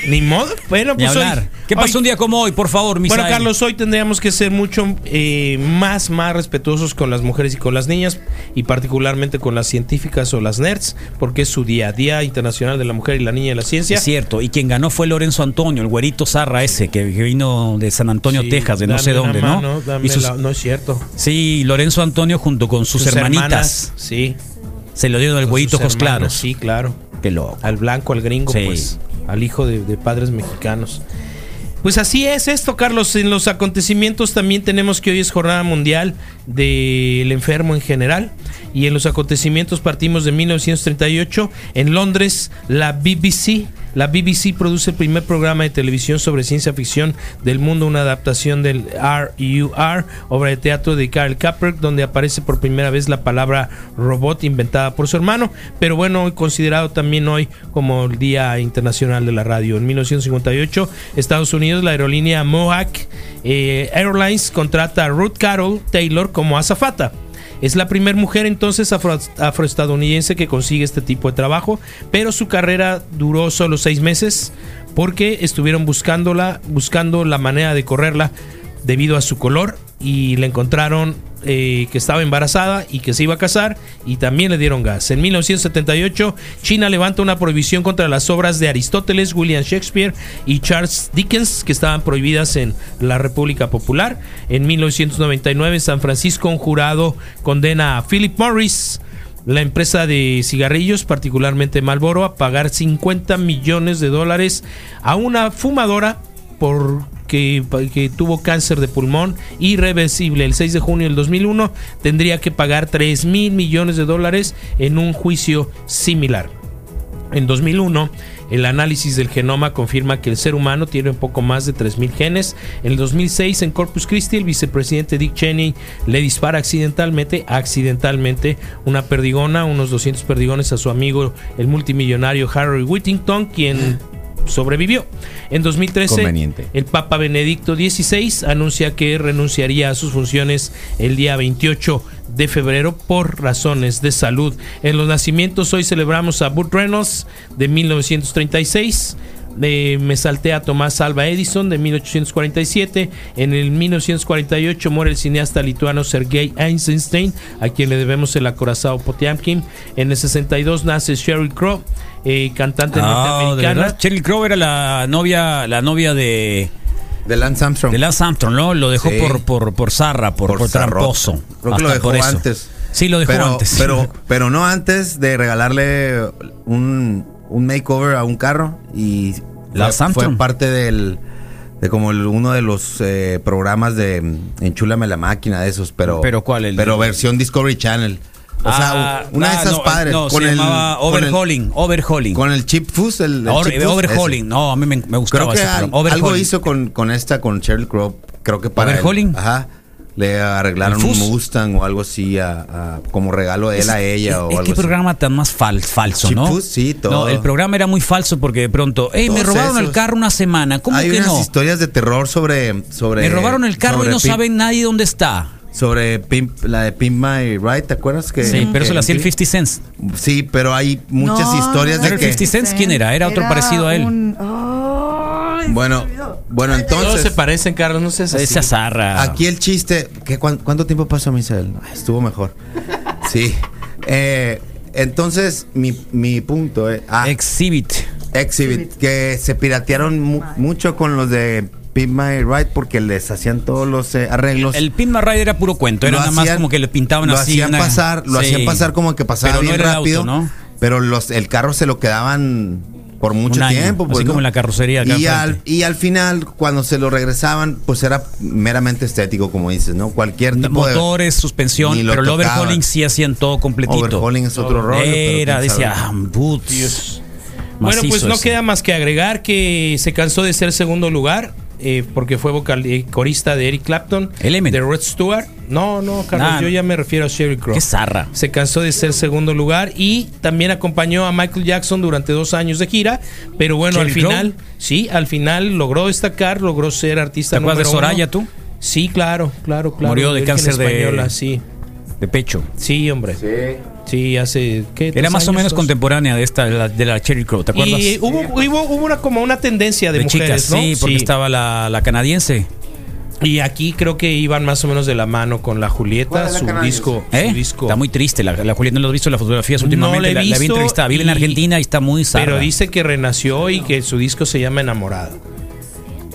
Ni modo. Bueno, Ni pues hoy- hablar. ¿Qué pasó hoy- un día como hoy, por favor, Misael? Bueno, Carlos, hoy tendríamos que ser mucho eh, más, más respetuosos con las mujeres y con las niñas, y particularmente con las científicas o las nerds, porque es su día, Día Internacional de la Mujer y la Niña de la Ciencia. Es cierto, y quien ganó fue Lorenzo Antonio, el güerito Zarra ese, que, vino de San Antonio, Sí, Texas, de no sé dónde, ¿no? Y sus- la- no es cierto. sí, Lorenzo Antonio junto con sus, hermanitas. hermanas, sí. Se lo dieron al güerito ojos claros. Sí, claro. Qué loco. Al blanco, al gringo, Sí. pues. Al hijo de, de padres mexicanos. Pues así es esto, Carlos. En los acontecimientos también tenemos que hoy es Jornada Mundial del Enfermo en general. Y en los acontecimientos partimos de 1938. En Londres, la BBC. La BBC produce el primer programa de televisión sobre ciencia ficción del mundo, una adaptación del RUR, obra de teatro de Karl Kaperk, donde aparece por primera vez la palabra robot inventada por su hermano, pero bueno, considerado también hoy como el Día Internacional de la Radio. En 1958, Estados Unidos, la aerolínea Mohawk eh, Airlines contrata a Ruth Carol Taylor como azafata. Es la primera mujer entonces afro- afroestadounidense que consigue este tipo de trabajo, pero su carrera duró solo seis meses porque estuvieron buscándola, buscando la manera de correrla debido a su color y le encontraron eh, que estaba embarazada y que se iba a casar y también le dieron gas. En 1978 China levanta una prohibición contra las obras de Aristóteles, William Shakespeare y Charles Dickens que estaban prohibidas en la República Popular. En 1999 en San Francisco un jurado condena a Philip Morris la empresa de cigarrillos, particularmente Marlboro, a pagar 50 millones de dólares a una fumadora por que, tuvo cáncer de pulmón irreversible el 6 de junio del 2001 tendría que pagar 3 mil millones de dólares en un juicio similar en 2001, el análisis del genoma confirma que el ser humano tiene un poco más de 3.000 genes. En el 2006, en Corpus Christi, el vicepresidente Dick Cheney le dispara accidentalmente, accidentalmente, una perdigona, unos 200 perdigones a su amigo, el multimillonario Harry Whittington, quien sobrevivió. En 2013, Conveniente. el Papa Benedicto XVI anuncia que renunciaría a sus funciones el día 28 de febrero por razones de salud. En los nacimientos hoy celebramos a Burt Reynolds de 1936. Eh, me salté a Tomás Alba Edison de 1847. En el 1948 muere el cineasta lituano Sergei Eisenstein, a quien le debemos el acorazado Potiamkin. En el 62 nace Sheryl Crow, eh, cantante Ah, ¿de norteamericana. Cheryl Crow era la novia, la novia de. De Lance Armstrong. De Lance Armstrong, ¿no? Lo dejó Sí. por, por, por zarra, por, por, tramposo. Creo que lo dejó por eso. antes. Sí, lo dejó pero, antes. Pero, pero no antes de regalarle un, un makeover a un carro y La fue, fue parte del de como el- uno de los eh, programas de Enchúlame la máquina de esos, pero ¿Pero cuál? El pero de- versión Discovery Channel. O Ah, sea, una de ah, esas no, padres no, con se el llamaba con el- Overhauling, Overhauling. con el chip fuzz, el, el Over- chip overhauling, ese. no, a mí me, me gustaba Creo que ese al- algo Overhauling. hizo con, con esta, con Sheryl Crow. Creo que para. el- ¿Overhauling? ajá. Le arreglaron ¿El un? Mustang o algo así a- a- como regalo de él a ella o ¿Qué algo así. programa tan más fal- falso, Chip no? Sí, todo. No, el programa era muy falso porque de pronto, hey, me robaron el esos. carro una semana. ¿Cómo Hay que unas no? historias de terror sobre. sobre Me robaron el carro y no saben nadie dónde está. Sobre Pimp- la de Pimp My Ride, ¿te acuerdas? Que, Sí, pero que- eso lo hacía el 50 Cents. Sí, pero hay muchas No, historias no de ¿Era el que. 50 Cents? ¿Quién era? Era otro parecido a él. un- Bueno, bueno, Todos entonces. se parecen, Carlos, no seas así. Esa zarra. Aquí el chiste, ¿qué, cuán- ¿cuánto tiempo pasó, Misael? Estuvo mejor. Sí. Eh, entonces, mi, mi punto es... Ah, Exhibit. Exhibit, que se piratearon mu- mucho con los de Pimp My Ride porque les hacían todos los eh, arreglos. El Pin My Ride era puro cuento. Era Lo nada más como que le pintaban lo así. hacían una- pasar, lo Sí. hacían pasar como que pasaba Pero no bien el rápido, auto, ¿no? pero los el carro se lo quedaban por mucho año, tiempo, así pues, como ¿no? en la carrocería acá Y al, y al final cuando se lo regresaban, pues era meramente estético, como dices, ¿no? Cualquier tipo de Motores, suspensión, lo pero el overhauling sí hacían todo completito. Overhauling es otro rollo, Era, decía, ah. Bueno, pues no ese. queda más que agregar que se cansó de ser segundo lugar eh, porque fue vocal eh, corista de Eric Clapton, Element. de Rod Stewart. No, no, Carlos, Nah. yo ya me refiero a Sheryl Crow. Qué zarra. Se cansó de ser segundo lugar y también acompañó a Michael Jackson durante dos años de gira, pero bueno, al final, sí, al final logró destacar, logró ser artista ¿Te acuerdas de número uno. Soraya tú? Sí, claro, claro, claro. Murió de Virgen cáncer de- española, sí. De pecho. Sí, hombre. Sí, hace ¿qué? Era ¿Dos más o menos dos? contemporánea de esta, de la, de la Cherry Crow, ¿te acuerdas? Y hubo, hubo, hubo una, como una tendencia de, mujeres, chicas, ¿no? sí, porque estaba la, la canadiense. Y aquí creo que iban más o menos de la mano con la Julieta, su disco, ¿Eh? su disco. Está muy triste, la, la Julieta no lo has visto en las fotografías últimamente, No la he la, la vi visto entrevistada, vive en Argentina y está muy zarra. Pero dice que renació y que su disco se llama Enamorada.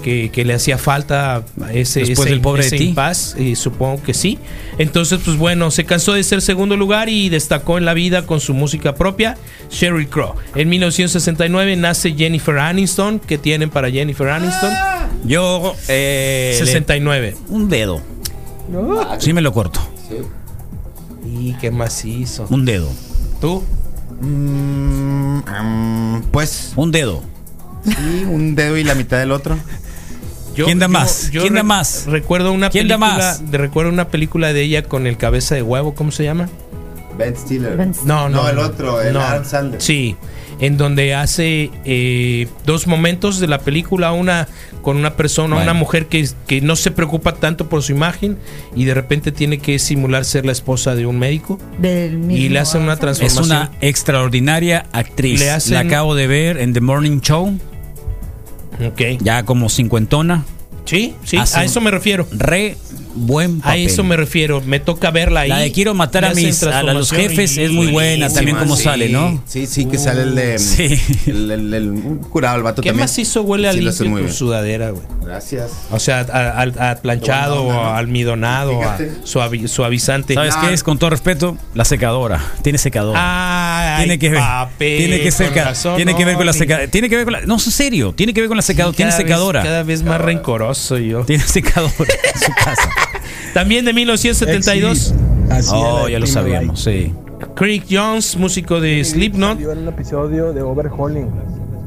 Que, que le hacía falta ese, Después ese, del Pobre de ese ti. impas, y supongo que sí. Entonces, pues bueno, se cansó de ser segundo lugar y destacó en la vida con su música propia, Sheryl Crow. En 1969 nace Jennifer Aniston. ¿Qué tienen para Jennifer Aniston? Yo, eh, 69. le- un dedo. Sí me lo corto. Y qué macizo. Un dedo. ¿Tú? Mm, mm, pues Un dedo. sí, un dedo y la mitad del otro. Yo- ¿Quién da más? yo ¿Quién da más? Recuerdo una ¿Quién da película, más? de- recuerdo una película de ella con el cabeza de huevo, ¿cómo se llama? Ben Stiller. Ben No, no. No, el otro, el no. Adam Sandler. Sí, en donde hace eh, dos momentos de la película, una con una persona, Bueno. una mujer que, que no se preocupa tanto por su imagen y de repente tiene que simular ser la esposa de un médico Del mismo. y le hacen una Es transformación. una extraordinaria actriz. Le hacen- La acabo de ver en The Morning Show. Ok. Ya como cincuentona. Sí, sí, a eso me refiero. Re buen A papel. eso me refiero. Me toca verla ahí. La de quiero matar a mis a los jefes y- es muy buena también como Sí, sale, ¿no? Sí, sí, que sale el de. Sí. El, el, el- curado, el vato ¿Qué también. macizo huele a Sí, limpio tu sudadera, güey? Gracias. O sea, a, a- a planchado, onda, o ¿no? almidonado, a suavi- suavizante. ¿Sabes qué es? Con todo respeto, la secadora. Tiene secadora. Ay, tiene que ver. papel, tiene que con secar. razón, Tiene que ver con la secadora. Tiene que ver con la. No, en serio. Tiene que ver con la secadora. tiene secadora. cada vez más rencoroso yo. Tiene secadora en su casa. También de 1972. Oh, ya lo sabíamos, sí. Craig Jones, músico de Slipknot. Salió en un episodio de Overhauling.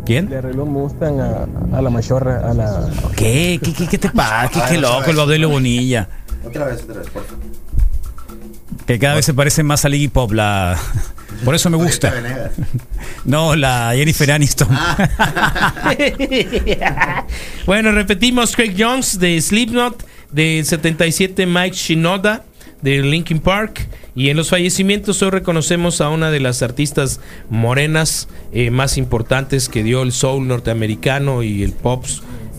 ¿Quién? Le arregló un Mustang a, a la machorra, a la... ¿Qué? ¿Qué, qué, qué te pasa? ¿Qué, qué loco el Baudelo Bonilla? Otra vez, otra vez, por favor. Que cada vez se parece más a Iggy Pop. La... Por eso me gusta. No, la Jennifer Aniston. bueno, repetimos Craig Jones de Slipknot, del 77 Mike Shinoda de Linkin Park. Y en los fallecimientos hoy reconocemos a una de las artistas morenas eh, más importantes que dio el soul norteamericano y el pop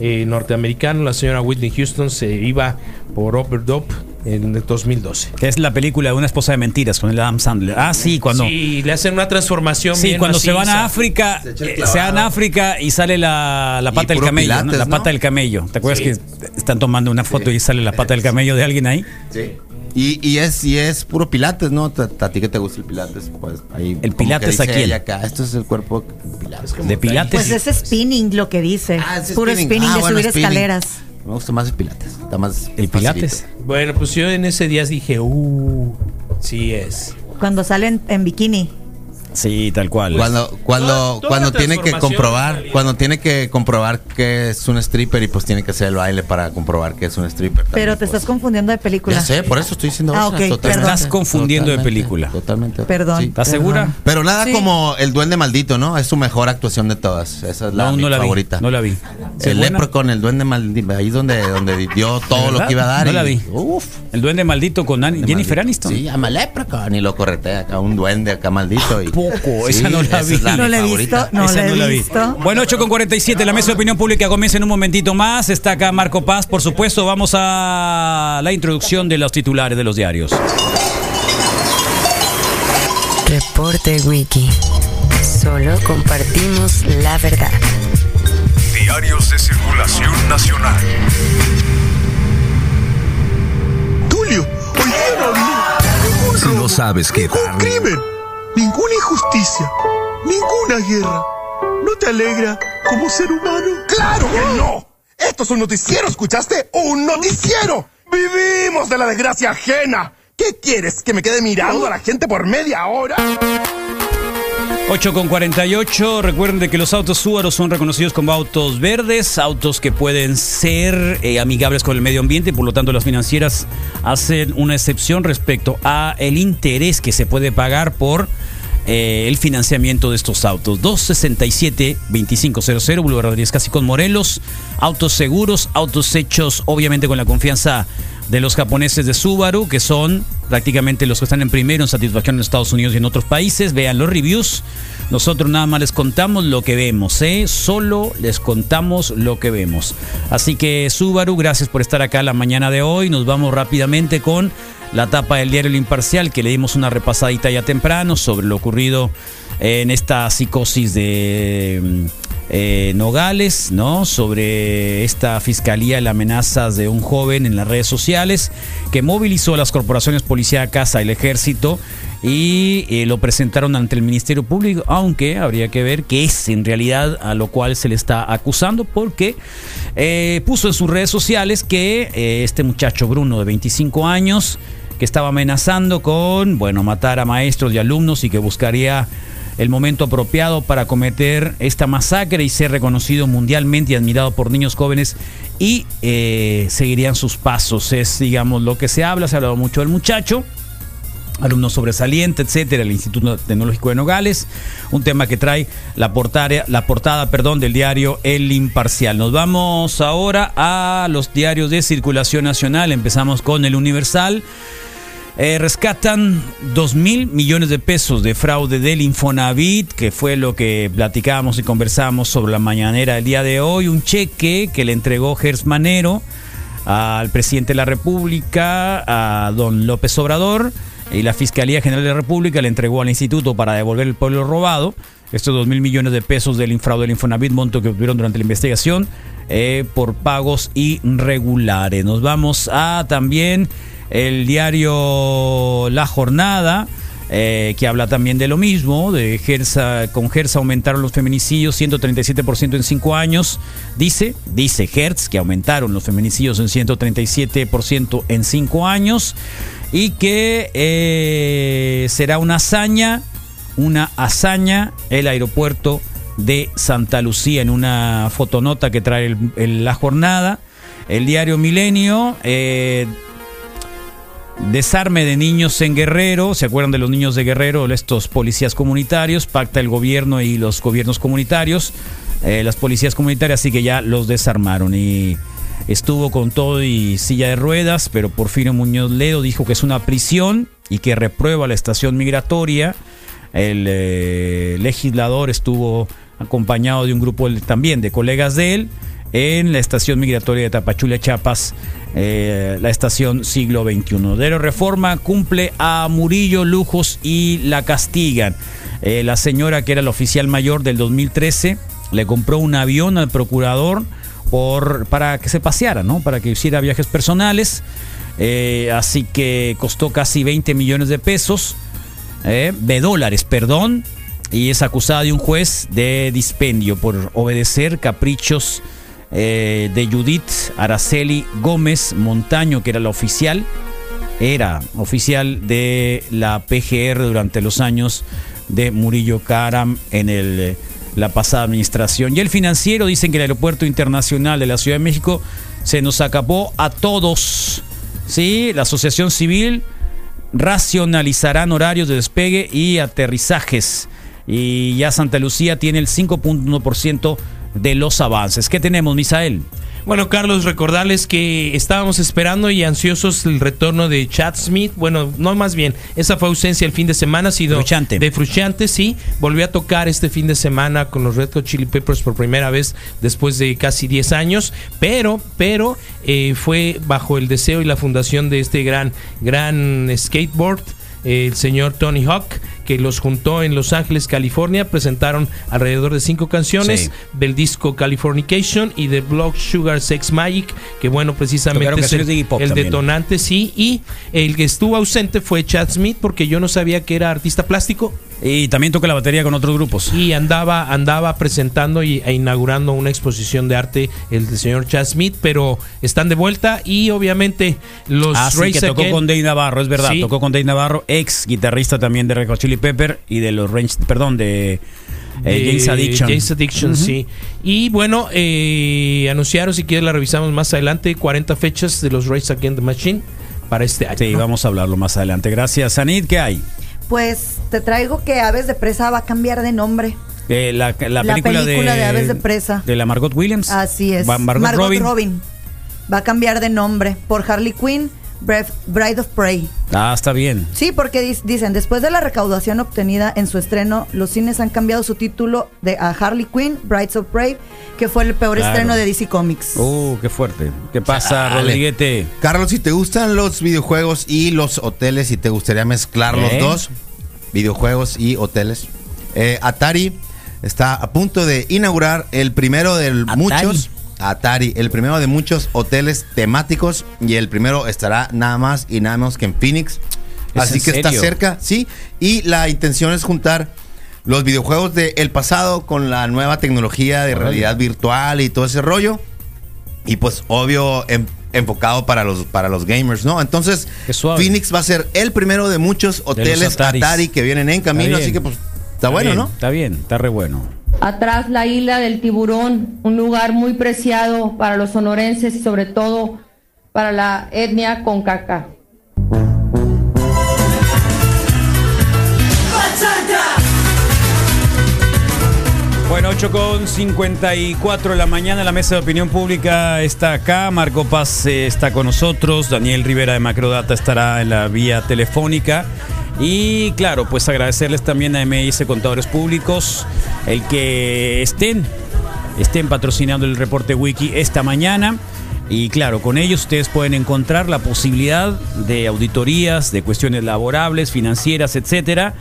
eh, norteamericano, la señora Whitney Houston. Se iba por Overdope en el 2012. Que es la película de una esposa de mentiras con el Adam Sandler. Ah, sí, cuando. Sí, le hacen una transformación Sí, bien cuando se van a. África, Se el eh, se van a África y sale la, la pata del camello. ¿no? pilates, La ¿no? pata del camello. ¿Te acuerdas Sí. que están tomando una foto y sale la pata del camello de alguien ahí? Sí. Y, y es y es puro pilates, ¿no? ¿A, a ti que te gusta el pilates? Pues ahí ¿El pilates dice a quién? ella acá, esto es el cuerpo pilates. De pilates. Pues es spinning lo que dice. Ah, es Puro spinning, Ah, de bueno, subir spinning. escaleras. Me gusta más el pilates. Está más ¿El pilates? facilito. Bueno, pues yo en ese día dije, uh, sí es. Cuando salen en bikini. Sí, tal cual. Cuando cuando Toda- toda cuando la tiene que comprobar, cuando tiene que comprobar que es un stripper y pues tiene que hacer el baile para comprobar que es un stripper. Pero también, te pues. estás confundiendo de película. Ya sé, por eso estoy diciendo Ah, otra, ok, totalmente. perdón. Estás confundiendo de película. Totalmente. Perdón. Sí. ¿Estás segura? Pero nada Sí. como el duende maldito, ¿no? Es su mejor actuación de todas. Esa es la, No, mi no la vi. favorita. No la vi. ¿Sí es El buena? Leprechaun, el duende maldito, ahí donde, donde dio todo lo que iba a dar. No y- la vi. Uf. El duende maldito con Jennifer maldito. Aniston. Sí, llama Leprechaun y lo corretea acá, un duende acá maldito. Y, Sí, esa no la vi. es la No mi la he visto, no Esa la he no la vi. visto. Bueno, 8 con 47, la mesa de opinión pública comienza en un momentito más. Está acá Marco Paz, por supuesto. Vamos a la introducción de los titulares de los diarios. Reporte Wiki. Solo compartimos la verdad. Diarios de circulación nacional. Tulio, hoy día no sabes qué darle. crimen, ninguna injusticia, ninguna guerra. ¿No te alegra como ser humano? ¡Claro que no! Esto es un noticiero, ¿escuchaste? ¡Un noticiero! ¡Vivimos de la desgracia ajena! ¿Qué quieres? ¿Que me quede mirando a la gente por media hora? 8 con 48. Recuerden de que los autos Subaru son reconocidos como autos verdes, autos que pueden ser eh, amigables con el medio ambiente, por lo tanto las financieras hacen una excepción respecto a el interés que se puede pagar por eh, el financiamiento de estos autos. 267-2500, Boulevard Rodríguez Casi con Morelos. Autos seguros, autos hechos obviamente con la confianza de los japoneses de Subaru, que son prácticamente los que están en primero en satisfacción en Estados Unidos y en otros países. Vean los reviews. Nosotros nada más les contamos lo que vemos, ¿eh? Solo les contamos lo que vemos. Así que Subaru, gracias por estar acá la mañana de hoy. Nos vamos rápidamente con la tapa del diario El Imparcial, que le dimos una repasadita ya temprano sobre lo ocurrido en esta psicosis de mm, eh, Nogales, ¿no? Sobre esta fiscalía y las amenazas de un joven en las redes sociales que movilizó a las corporaciones policíacas, al ejército y eh, lo presentaron ante el Ministerio Público, aunque habría que ver qué es en realidad a lo cual se le está acusando, porque eh, puso en sus redes sociales que eh, este muchacho Bruno de 25 años, que estaba amenazando con, bueno, matar a maestros y alumnos y que buscaría el momento apropiado para cometer esta masacre y ser reconocido mundialmente y admirado por niños jóvenes y eh, seguirían sus pasos. Es, digamos, lo que se habla, se ha hablado mucho del muchacho. alumno sobresaliente, etcétera, el Instituto Tecnológico de Nogales, un tema que trae la portada, la portada, perdón, del diario El Imparcial. Nos vamos ahora a los diarios de circulación nacional. Empezamos con el Universal. Eh, rescatan 2 mil millones de pesos de fraude del Infonavit, que fue lo que platicábamos y conversamos sobre la mañanera del día de hoy. Un cheque que le entregó Gers Manero al presidente de la República, a don López Obrador, y la Fiscalía General de la República le entregó al instituto para devolver el pueblo robado. Estos 2 mil millones de pesos del fraude del Infonavit, monto que obtuvieron durante la investigación eh, por pagos irregulares. Nos vamos a también el diario La Jornada. eh, que habla también de lo mismo, de Gersa, con Gersa aumentaron los feminicidios 137% en 5 años, dice, dice Hertz que aumentaron los feminicidios en 137% en 5 años y que eh, será una hazaña, una hazaña el aeropuerto de Santa Lucía en una fotonota que trae la jornada. El diario Milenio eh, Desarme de niños en Guerrero, ¿se acuerdan de los niños de Guerrero? Estos policías comunitarios, pacta el gobierno y los gobiernos comunitarios, eh, las policías comunitarias, así que ya los desarmaron y estuvo con todo y silla de ruedas, pero Porfirio Muñoz Ledo dijo que es una prisión y que reprueba la estación migratoria. El eh, legislador estuvo acompañado de un grupo también de colegas de él en la estación migratoria de Tapachula, Chiapas, eh, la estación siglo XXI. De la reforma cumple a Murillo Lujos y la castigan. Eh, la señora que era la oficial mayor del 2013 le compró un avión al procurador por, para que se paseara, ¿no? Para que hiciera viajes personales. Eh, así que costó casi 20 millones de pesos, de dólares, perdón. Y es acusada de un juez de dispendio por obedecer caprichos eh, de Judith Araceli Gómez Montaño, que era la oficial, era oficial de la PGR durante los años de Murillo Karam en el, eh, la pasada administración. Y el financiero dicen que el aeropuerto internacional de la Ciudad de México se nos acabó a todos. Sí, la Asociación Civil racionalizarán horarios de despegue y aterrizajes. Y ya Santa Lucía tiene el 5.1% de los avances. ¿Qué tenemos, Misael? Bueno, Carlos, recordarles que estábamos esperando y ansiosos el retorno de Chad Smith. Bueno, no más bien, esa fue ausencia el fin de semana, ha sido Fruchante. de Fruchante, sí. Volvió a tocar este fin de semana con los Red Hot Chili Peppers por primera vez después de casi 10 años, pero, pero eh, fue bajo el deseo y la fundación de este gran, gran skateboard el señor Tony Hawk, que los juntó en Los Ángeles, California. Presentaron alrededor de cinco canciones Sí. del disco Californication y de Block Sugar Sex Magic, que bueno, precisamente es el, de detonante, sí. Y el que estuvo ausente fue Chad Smith, porque yo no sabía que era artista plástico. Y también toca la batería con otros grupos. Y andaba, andaba presentando y, e inaugurando una exposición de arte el señor Chad Smith, pero están de vuelta y obviamente los Ah, sí, Race que tocó Again- con Dave Navarro, es verdad. Sí. Tocó con Dave Navarro, ex guitarrista también de Red Hot Chili Pepper y de los Range, perdón, de, eh, James Addiction. James Addiction, sí. Y bueno, eh, anunciaron, si quieres la revisamos más adelante, 40 fechas de los Race Against the Machine para este año. Sí, ¿no? vamos a hablarlo más adelante. Gracias, Anit. ¿Qué hay? Pues te traigo que Aves de Presa va a cambiar de nombre. Eh, la, la La película, película de Aves de Presa. De la Margot Williams. Así es. Va- Margot, Robin. Va a cambiar de nombre por Harley Quinn, Bride of Prey. Ah, está bien. Sí, porque dicen, después de la recaudación obtenida en su estreno, los cines han cambiado su título de a Harley Quinn, Brides of Prey, que fue el peor Claro. estreno de DC Comics. Uh, qué fuerte. ¿Qué pasa. Rodriguete? Carlos, si te gustan los videojuegos y los hoteles y te gustaría mezclar ¿Eh? los dos, videojuegos y hoteles, eh, Atari está a punto de inaugurar el primero de muchos. Atari, el primero de muchos hoteles temáticos y el primero estará nada más y nada menos que en Phoenix. ¿Es Así en que está cerca, sí. Y la intención es juntar los videojuegos del pasado con la nueva tecnología de realidad virtual y todo ese rollo. Y pues obvio enfocado para los para los gamers, ¿no? Entonces, Phoenix va a ser el primero de muchos hoteles. Atari que vienen en camino, así que pues está, bueno, bien, ¿no? Está bien, está re bueno. Atrás la isla del tiburón, un lugar muy preciado para los sonorenses y sobre todo para la etnia concaca. Bueno, 8 con 54 de la mañana, la mesa de opinión pública está acá, Marco Paz eh, está con nosotros, Daniel Rivera de Macrodata estará en la vía telefónica. Y claro, pues agradecerles también a MIS Contadores Públicos el que estén, estén patrocinando el reporte Wiki esta mañana. Y claro, con ellos ustedes pueden encontrar la posibilidad de auditorías, de cuestiones laborables, financieras, etcétera.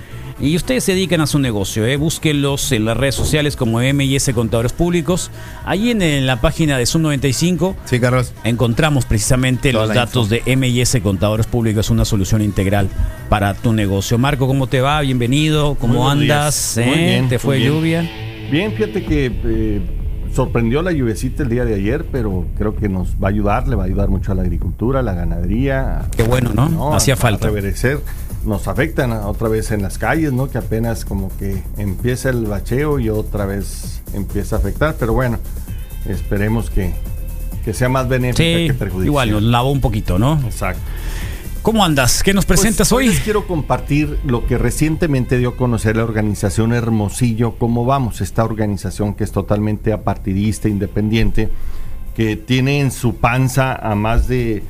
Y ustedes se dedican a su negocio, ¿eh? búsquenlos en las redes sociales como MIS Contadores Públicos. Allí en, en la página de Zoom 95 sí, Carlos. encontramos precisamente Toda los datos de MIS Contadores Públicos, una solución integral para tu negocio. Marco, ¿cómo te va? Bienvenido, ¿cómo andas? Muy ¿Eh? bien, ¿Te fue muy bien. lluvia? Bien, fíjate que eh, sorprendió la lluvecita el día de ayer, pero creo que nos va a ayudar, le va a ayudar mucho a la agricultura, a la ganadería. Qué bueno, ¿no? Hacía a- falta. A. Nos afectan otra vez en las calles, ¿no? Que apenas como que empieza el bacheo y otra vez empieza a afectar, pero bueno, esperemos que, que sea más benéfica Sí, que perjudicial. igual nos lavó un poquito, ¿no? Exacto. ¿Cómo andas? ¿Qué nos presentas Pues, hoy? Les quiero compartir lo que recientemente dio a conocer la organización Hermosillo, cómo vamos, esta organización que es totalmente apartidista, independiente, que tiene en su panza a más de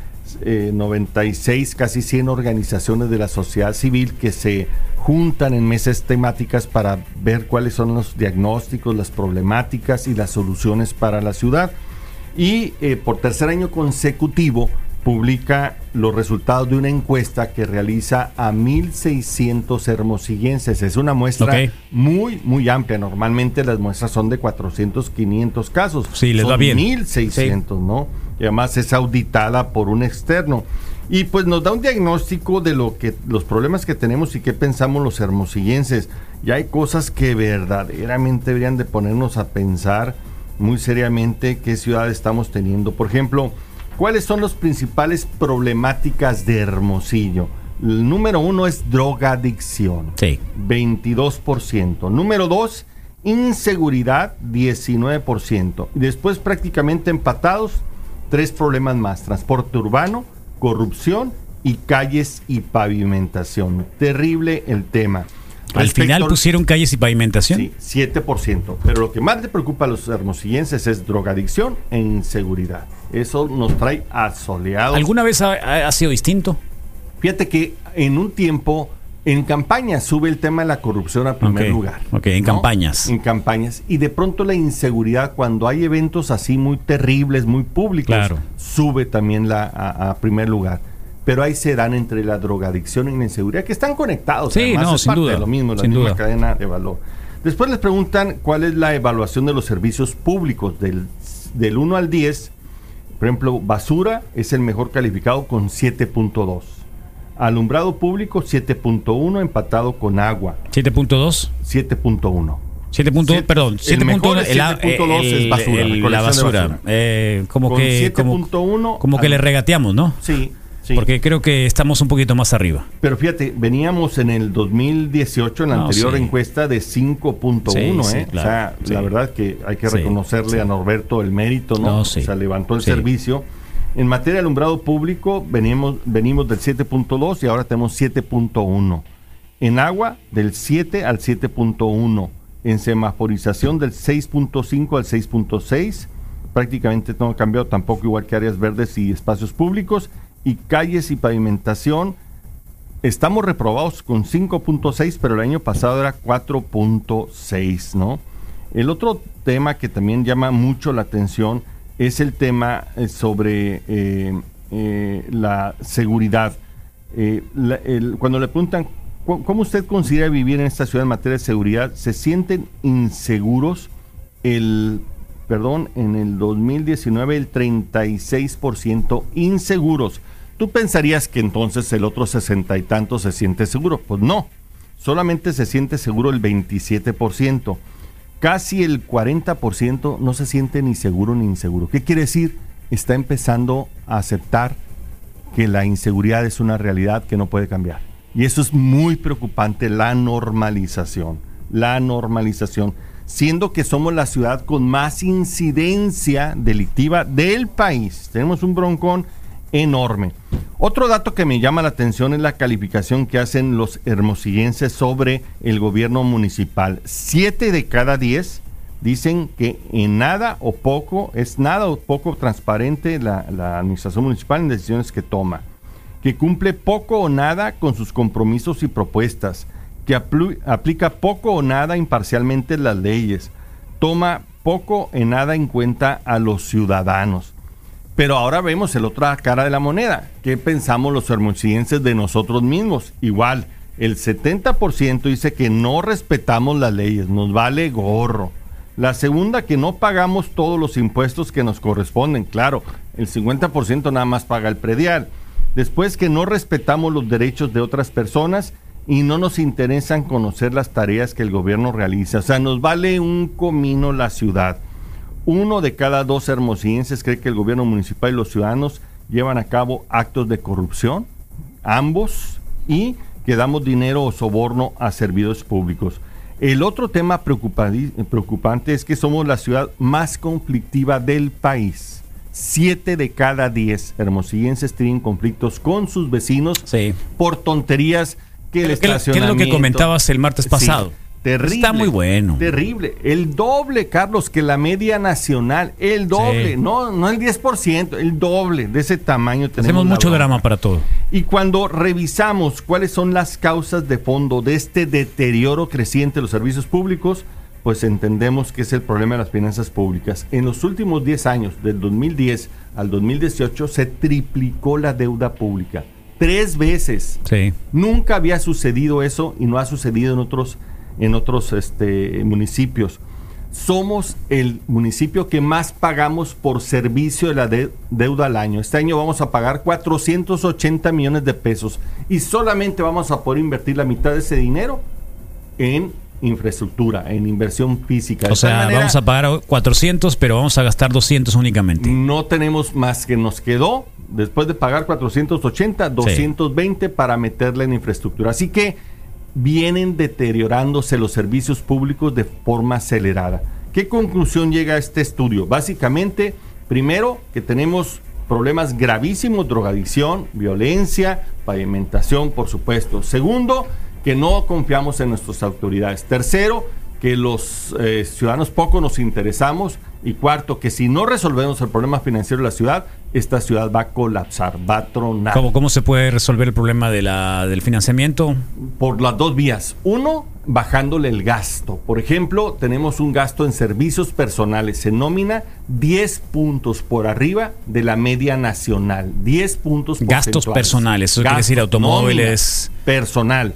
eh, 96, casi 100 organizaciones de la sociedad civil que se juntan en mesas temáticas para ver cuáles son los diagnósticos, las problemáticas y las soluciones para la ciudad. Y eh, por tercer año consecutivo publica los resultados de una encuesta que realiza a 1.600 hermosillenses. Es una muestra muy, muy amplia. Normalmente las muestras son de 400, 500 casos. Sí, les Son va bien. 1.600, ¿no? Y además es auditada por un externo. Y pues nos da un diagnóstico de lo que los problemas que tenemos y qué pensamos los hermosillenses. Y hay cosas que verdaderamente deberían de ponernos a pensar muy seriamente qué ciudad estamos teniendo. Por ejemplo, ¿cuáles son las principales problemáticas de Hermosillo? El número uno es drogadicción. Sí. 22%. Número dos, inseguridad, 19%. Y después prácticamente empatados, tres problemas más. Transporte urbano, corrupción y calles y pavimentación. Terrible el tema. Al Respecto final al- pusieron calles y pavimentación. Sí, 7%. Pero lo que más le preocupa a los hermosillenses es drogadicción e inseguridad. Eso nos trae asoleados. ¿Alguna vez ha- ha sido distinto? Fíjate que en un tiempo, en campaña sube el tema de la corrupción a primer lugar. ok, en campañas. En campañas. Y de pronto la inseguridad, cuando hay eventos así muy terribles, muy públicos, Claro. sube también la, a, a primer lugar. Pero ahí se dan entre la drogadicción y la inseguridad, que están conectados. Sí, además, no, es sin parte duda, de lo mismo, la sin misma duda. cadena de valor. Después les preguntan cuál es la evaluación de los servicios públicos del, del 1 al 10. Por ejemplo, basura es el mejor calificado con 7.2. Alumbrado público 7.1 empatado con agua. 7.2. 7.1. 7.2, Siete- perdón, el 7.1 mejor es el, a- 7.2 es el- basura, el- la basura. basura. Eh, como Con que como, 7.1 como que le regateamos, ¿no? Sí, sí. Porque creo que estamos un poquito más arriba. Pero fíjate, veníamos en el 2018, en la No, anterior sí. encuesta, de 5.1, Sí, ¿eh? claro, o sea, la verdad que hay que reconocerle a Norberto el mérito, ¿no? No, sí. O sea, levantó el servicio. En materia de alumbrado público, venimos, venimos del 7.2 y ahora tenemos 7.1. En agua, del 7 al 7.1. En semaforización, del 6.5 al 6.6. Prácticamente no ha cambiado tampoco, igual que áreas verdes y espacios públicos. Y calles y pavimentación, Estamos reprobados con 5.6, pero el año pasado era 4.6, ¿no? El otro tema que también llama mucho la atención es el tema eh, sobre eh, eh, la seguridad. Cuando le preguntan "¿Cu- cómo usted considera vivir en esta ciudad en materia de seguridad, ¿se sienten inseguros? El, perdón, en el 2019 el 36% inseguros. Tú pensarías que entonces el otro sesenta y tanto se siente seguro. Pues no, solamente se siente seguro el 27%. Casi el 40% no se siente ni seguro ni inseguro. ¿Qué quiere decir? Está empezando a aceptar que la inseguridad es una realidad que no puede cambiar. Y eso es muy preocupante, la normalización. La normalización. Siendo que somos la ciudad con más incidencia delictiva del país. Tenemos un broncón enorme. Otro dato que me llama la atención es la calificación que hacen los hermosillenses sobre el gobierno municipal. Siete de cada diez dicen que en nada o poco, es nada o poco transparente la, administración municipal en decisiones que toma, que cumple poco o nada con sus compromisos y propuestas, que aplica poco o nada imparcialmente las leyes, toma poco o nada en cuenta a los ciudadanos. Pero ahora vemos el otra cara de la moneda. ¿Qué pensamos los hermosillenses de nosotros mismos? Igual, el 70% dice que no respetamos las leyes, nos vale gorro. La segunda, que no pagamos todos los impuestos que nos corresponden. Claro, el 50% nada más paga el predial. Después, que no respetamos los derechos de otras personas y no nos interesan conocer las tareas que el gobierno realiza. O sea, nos vale un comino la ciudad. Uno de cada dos hermosillenses cree que el gobierno municipal y los ciudadanos llevan a cabo actos de corrupción, ambos, y que damos dinero o soborno a servidores públicos. El otro tema preocupante es que somos la ciudad más conflictiva del país. Siete de cada diez hermosillenses tienen conflictos con sus vecinos por tonterías que el ¿Qué, qué es lo que comentabas el martes Sí, pasado? Terrible. Está muy bueno. Terrible. El doble, Carlos, que la media nacional. El doble. Sí. No, no el 10%, el doble de ese tamaño. tenemos Hacemos mucho bronca. drama para todo. Y cuando revisamos cuáles son las causas de fondo de este deterioro creciente de los servicios públicos, pues entendemos que es el problema de las finanzas públicas. En los últimos 10 años, del 2010 al 2018, se triplicó la deuda pública. Tres veces. Sí. Nunca había sucedido eso y no ha sucedido en otros, en otros este, municipios. Somos el municipio que más pagamos por servicio de la de- deuda al año. Este año vamos a pagar 480 millones de pesos y solamente vamos a poder invertir la mitad de ese dinero en infraestructura, en inversión física. De O sea, manera, vamos a pagar 400, pero vamos a gastar 200 únicamente. no tenemos más que nos quedó, después de pagar 480, 220 para meterla en infraestructura. Así que vienen deteriorándose los servicios públicos de forma acelerada. ¿Qué conclusión llega a este estudio? Básicamente, primero, que tenemos problemas gravísimos, drogadicción, violencia, pavimentación, por supuesto. Segundo, que no confiamos en nuestras autoridades. Tercero, que los eh, ciudadanos poco nos interesamos. Y cuarto, que si no resolvemos el problema financiero de la ciudad, esta ciudad va a colapsar, va a tronar. ¿Cómo, ¿Cómo se puede resolver el problema de la, del financiamiento? Por las dos vías. Uno, bajándole el gasto. Por ejemplo, tenemos un gasto en servicios personales, en nómina, 10 puntos por arriba de la media nacional. 10 puntos Gastos porcentuales. personales, eso quiere decir automóviles. nómina, personal,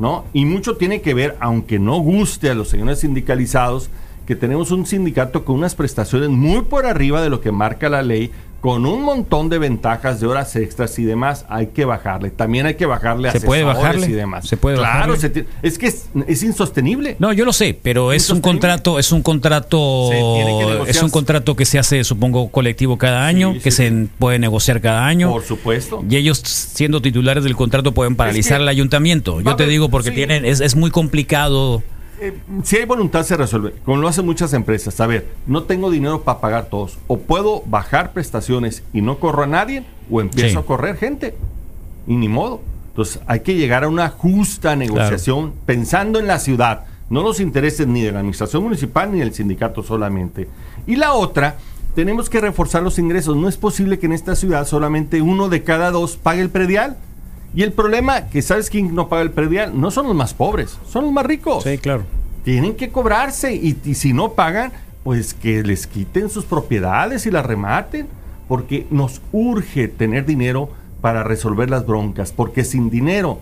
¿no? Y mucho tiene que ver, aunque no guste a los señores sindicalizados, que tenemos un sindicato con unas prestaciones muy por arriba de lo que marca la ley, con un montón de ventajas de horas extras y demás, hay que bajarle. También hay que bajarle a ¿Se puede bajarle? y demás. ¿Se puede claro, bajarle? se es que es, es insostenible. No, yo lo sé, pero es un contrato, es un contrato, es un contrato que se hace, supongo, colectivo cada año, que se puede negociar cada año. Por supuesto. Y ellos, siendo titulares del contrato, pueden paralizar que el ayuntamiento. Yo te digo porque tienen, es, es muy complicado. Eh, si hay voluntad se resuelve, como lo hacen muchas empresas. A ver, no tengo dinero para pagar todos. O puedo bajar prestaciones y no corro a nadie, o empiezo Sí. a correr gente. Y ni modo. Entonces hay que llegar a una justa negociación pensando en la ciudad, no los intereses ni de la administración municipal ni del sindicato solamente. Y la otra, tenemos que reforzar los ingresos. No es posible que en esta ciudad solamente uno de cada dos pague el predial. Y el problema, que sabes quién no paga el predial, no son los más pobres, son los más ricos. Sí, claro. Tienen que cobrarse y, y si no pagan, pues que les quiten sus propiedades y las rematen, porque nos urge tener dinero para resolver las broncas, porque sin dinero,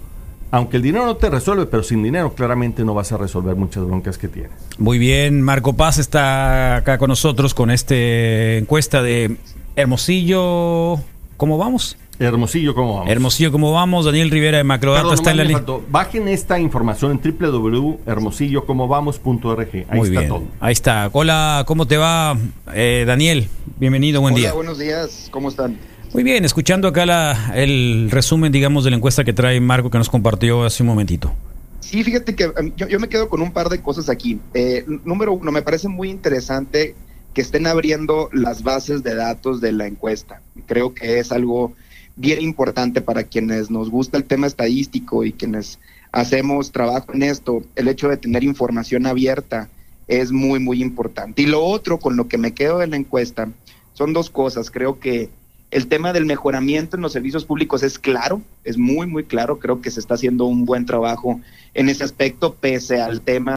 aunque el dinero no te resuelve, pero sin dinero claramente no vas a resolver muchas broncas que tienes. Muy bien, Marco Paz está acá con nosotros con esta encuesta de Hermosillo. ¿Cómo vamos? Hermosillo, ¿cómo vamos? Hermosillo, ¿cómo vamos? Daniel Rivera de Macrodata Perdón, está en la faltó. Bajen esta información en www.hermosillocomovamos.org. Ahí Muy está bien. todo. Ahí está. Hola, ¿cómo te va? Eh, Daniel, bienvenido, buen Hola, día. buenos días, ¿cómo están? Muy bien, escuchando acá la, el resumen, digamos, de la encuesta que trae Marco que nos compartió hace un momentito. Sí, fíjate que um, yo, yo me quedo con un par de cosas aquí. Eh, número uno, me parece muy interesante que estén abriendo las bases de datos de la encuesta. Creo que es algo bien importante para quienes nos gusta el tema estadístico y quienes hacemos trabajo en esto, el hecho de tener información abierta es muy, muy importante. Y lo otro con lo que me quedo de la encuesta son dos cosas. Creo que el tema del mejoramiento en los servicios públicos es claro, es muy, muy claro. Creo que se está haciendo un buen trabajo en ese aspecto, pese al tema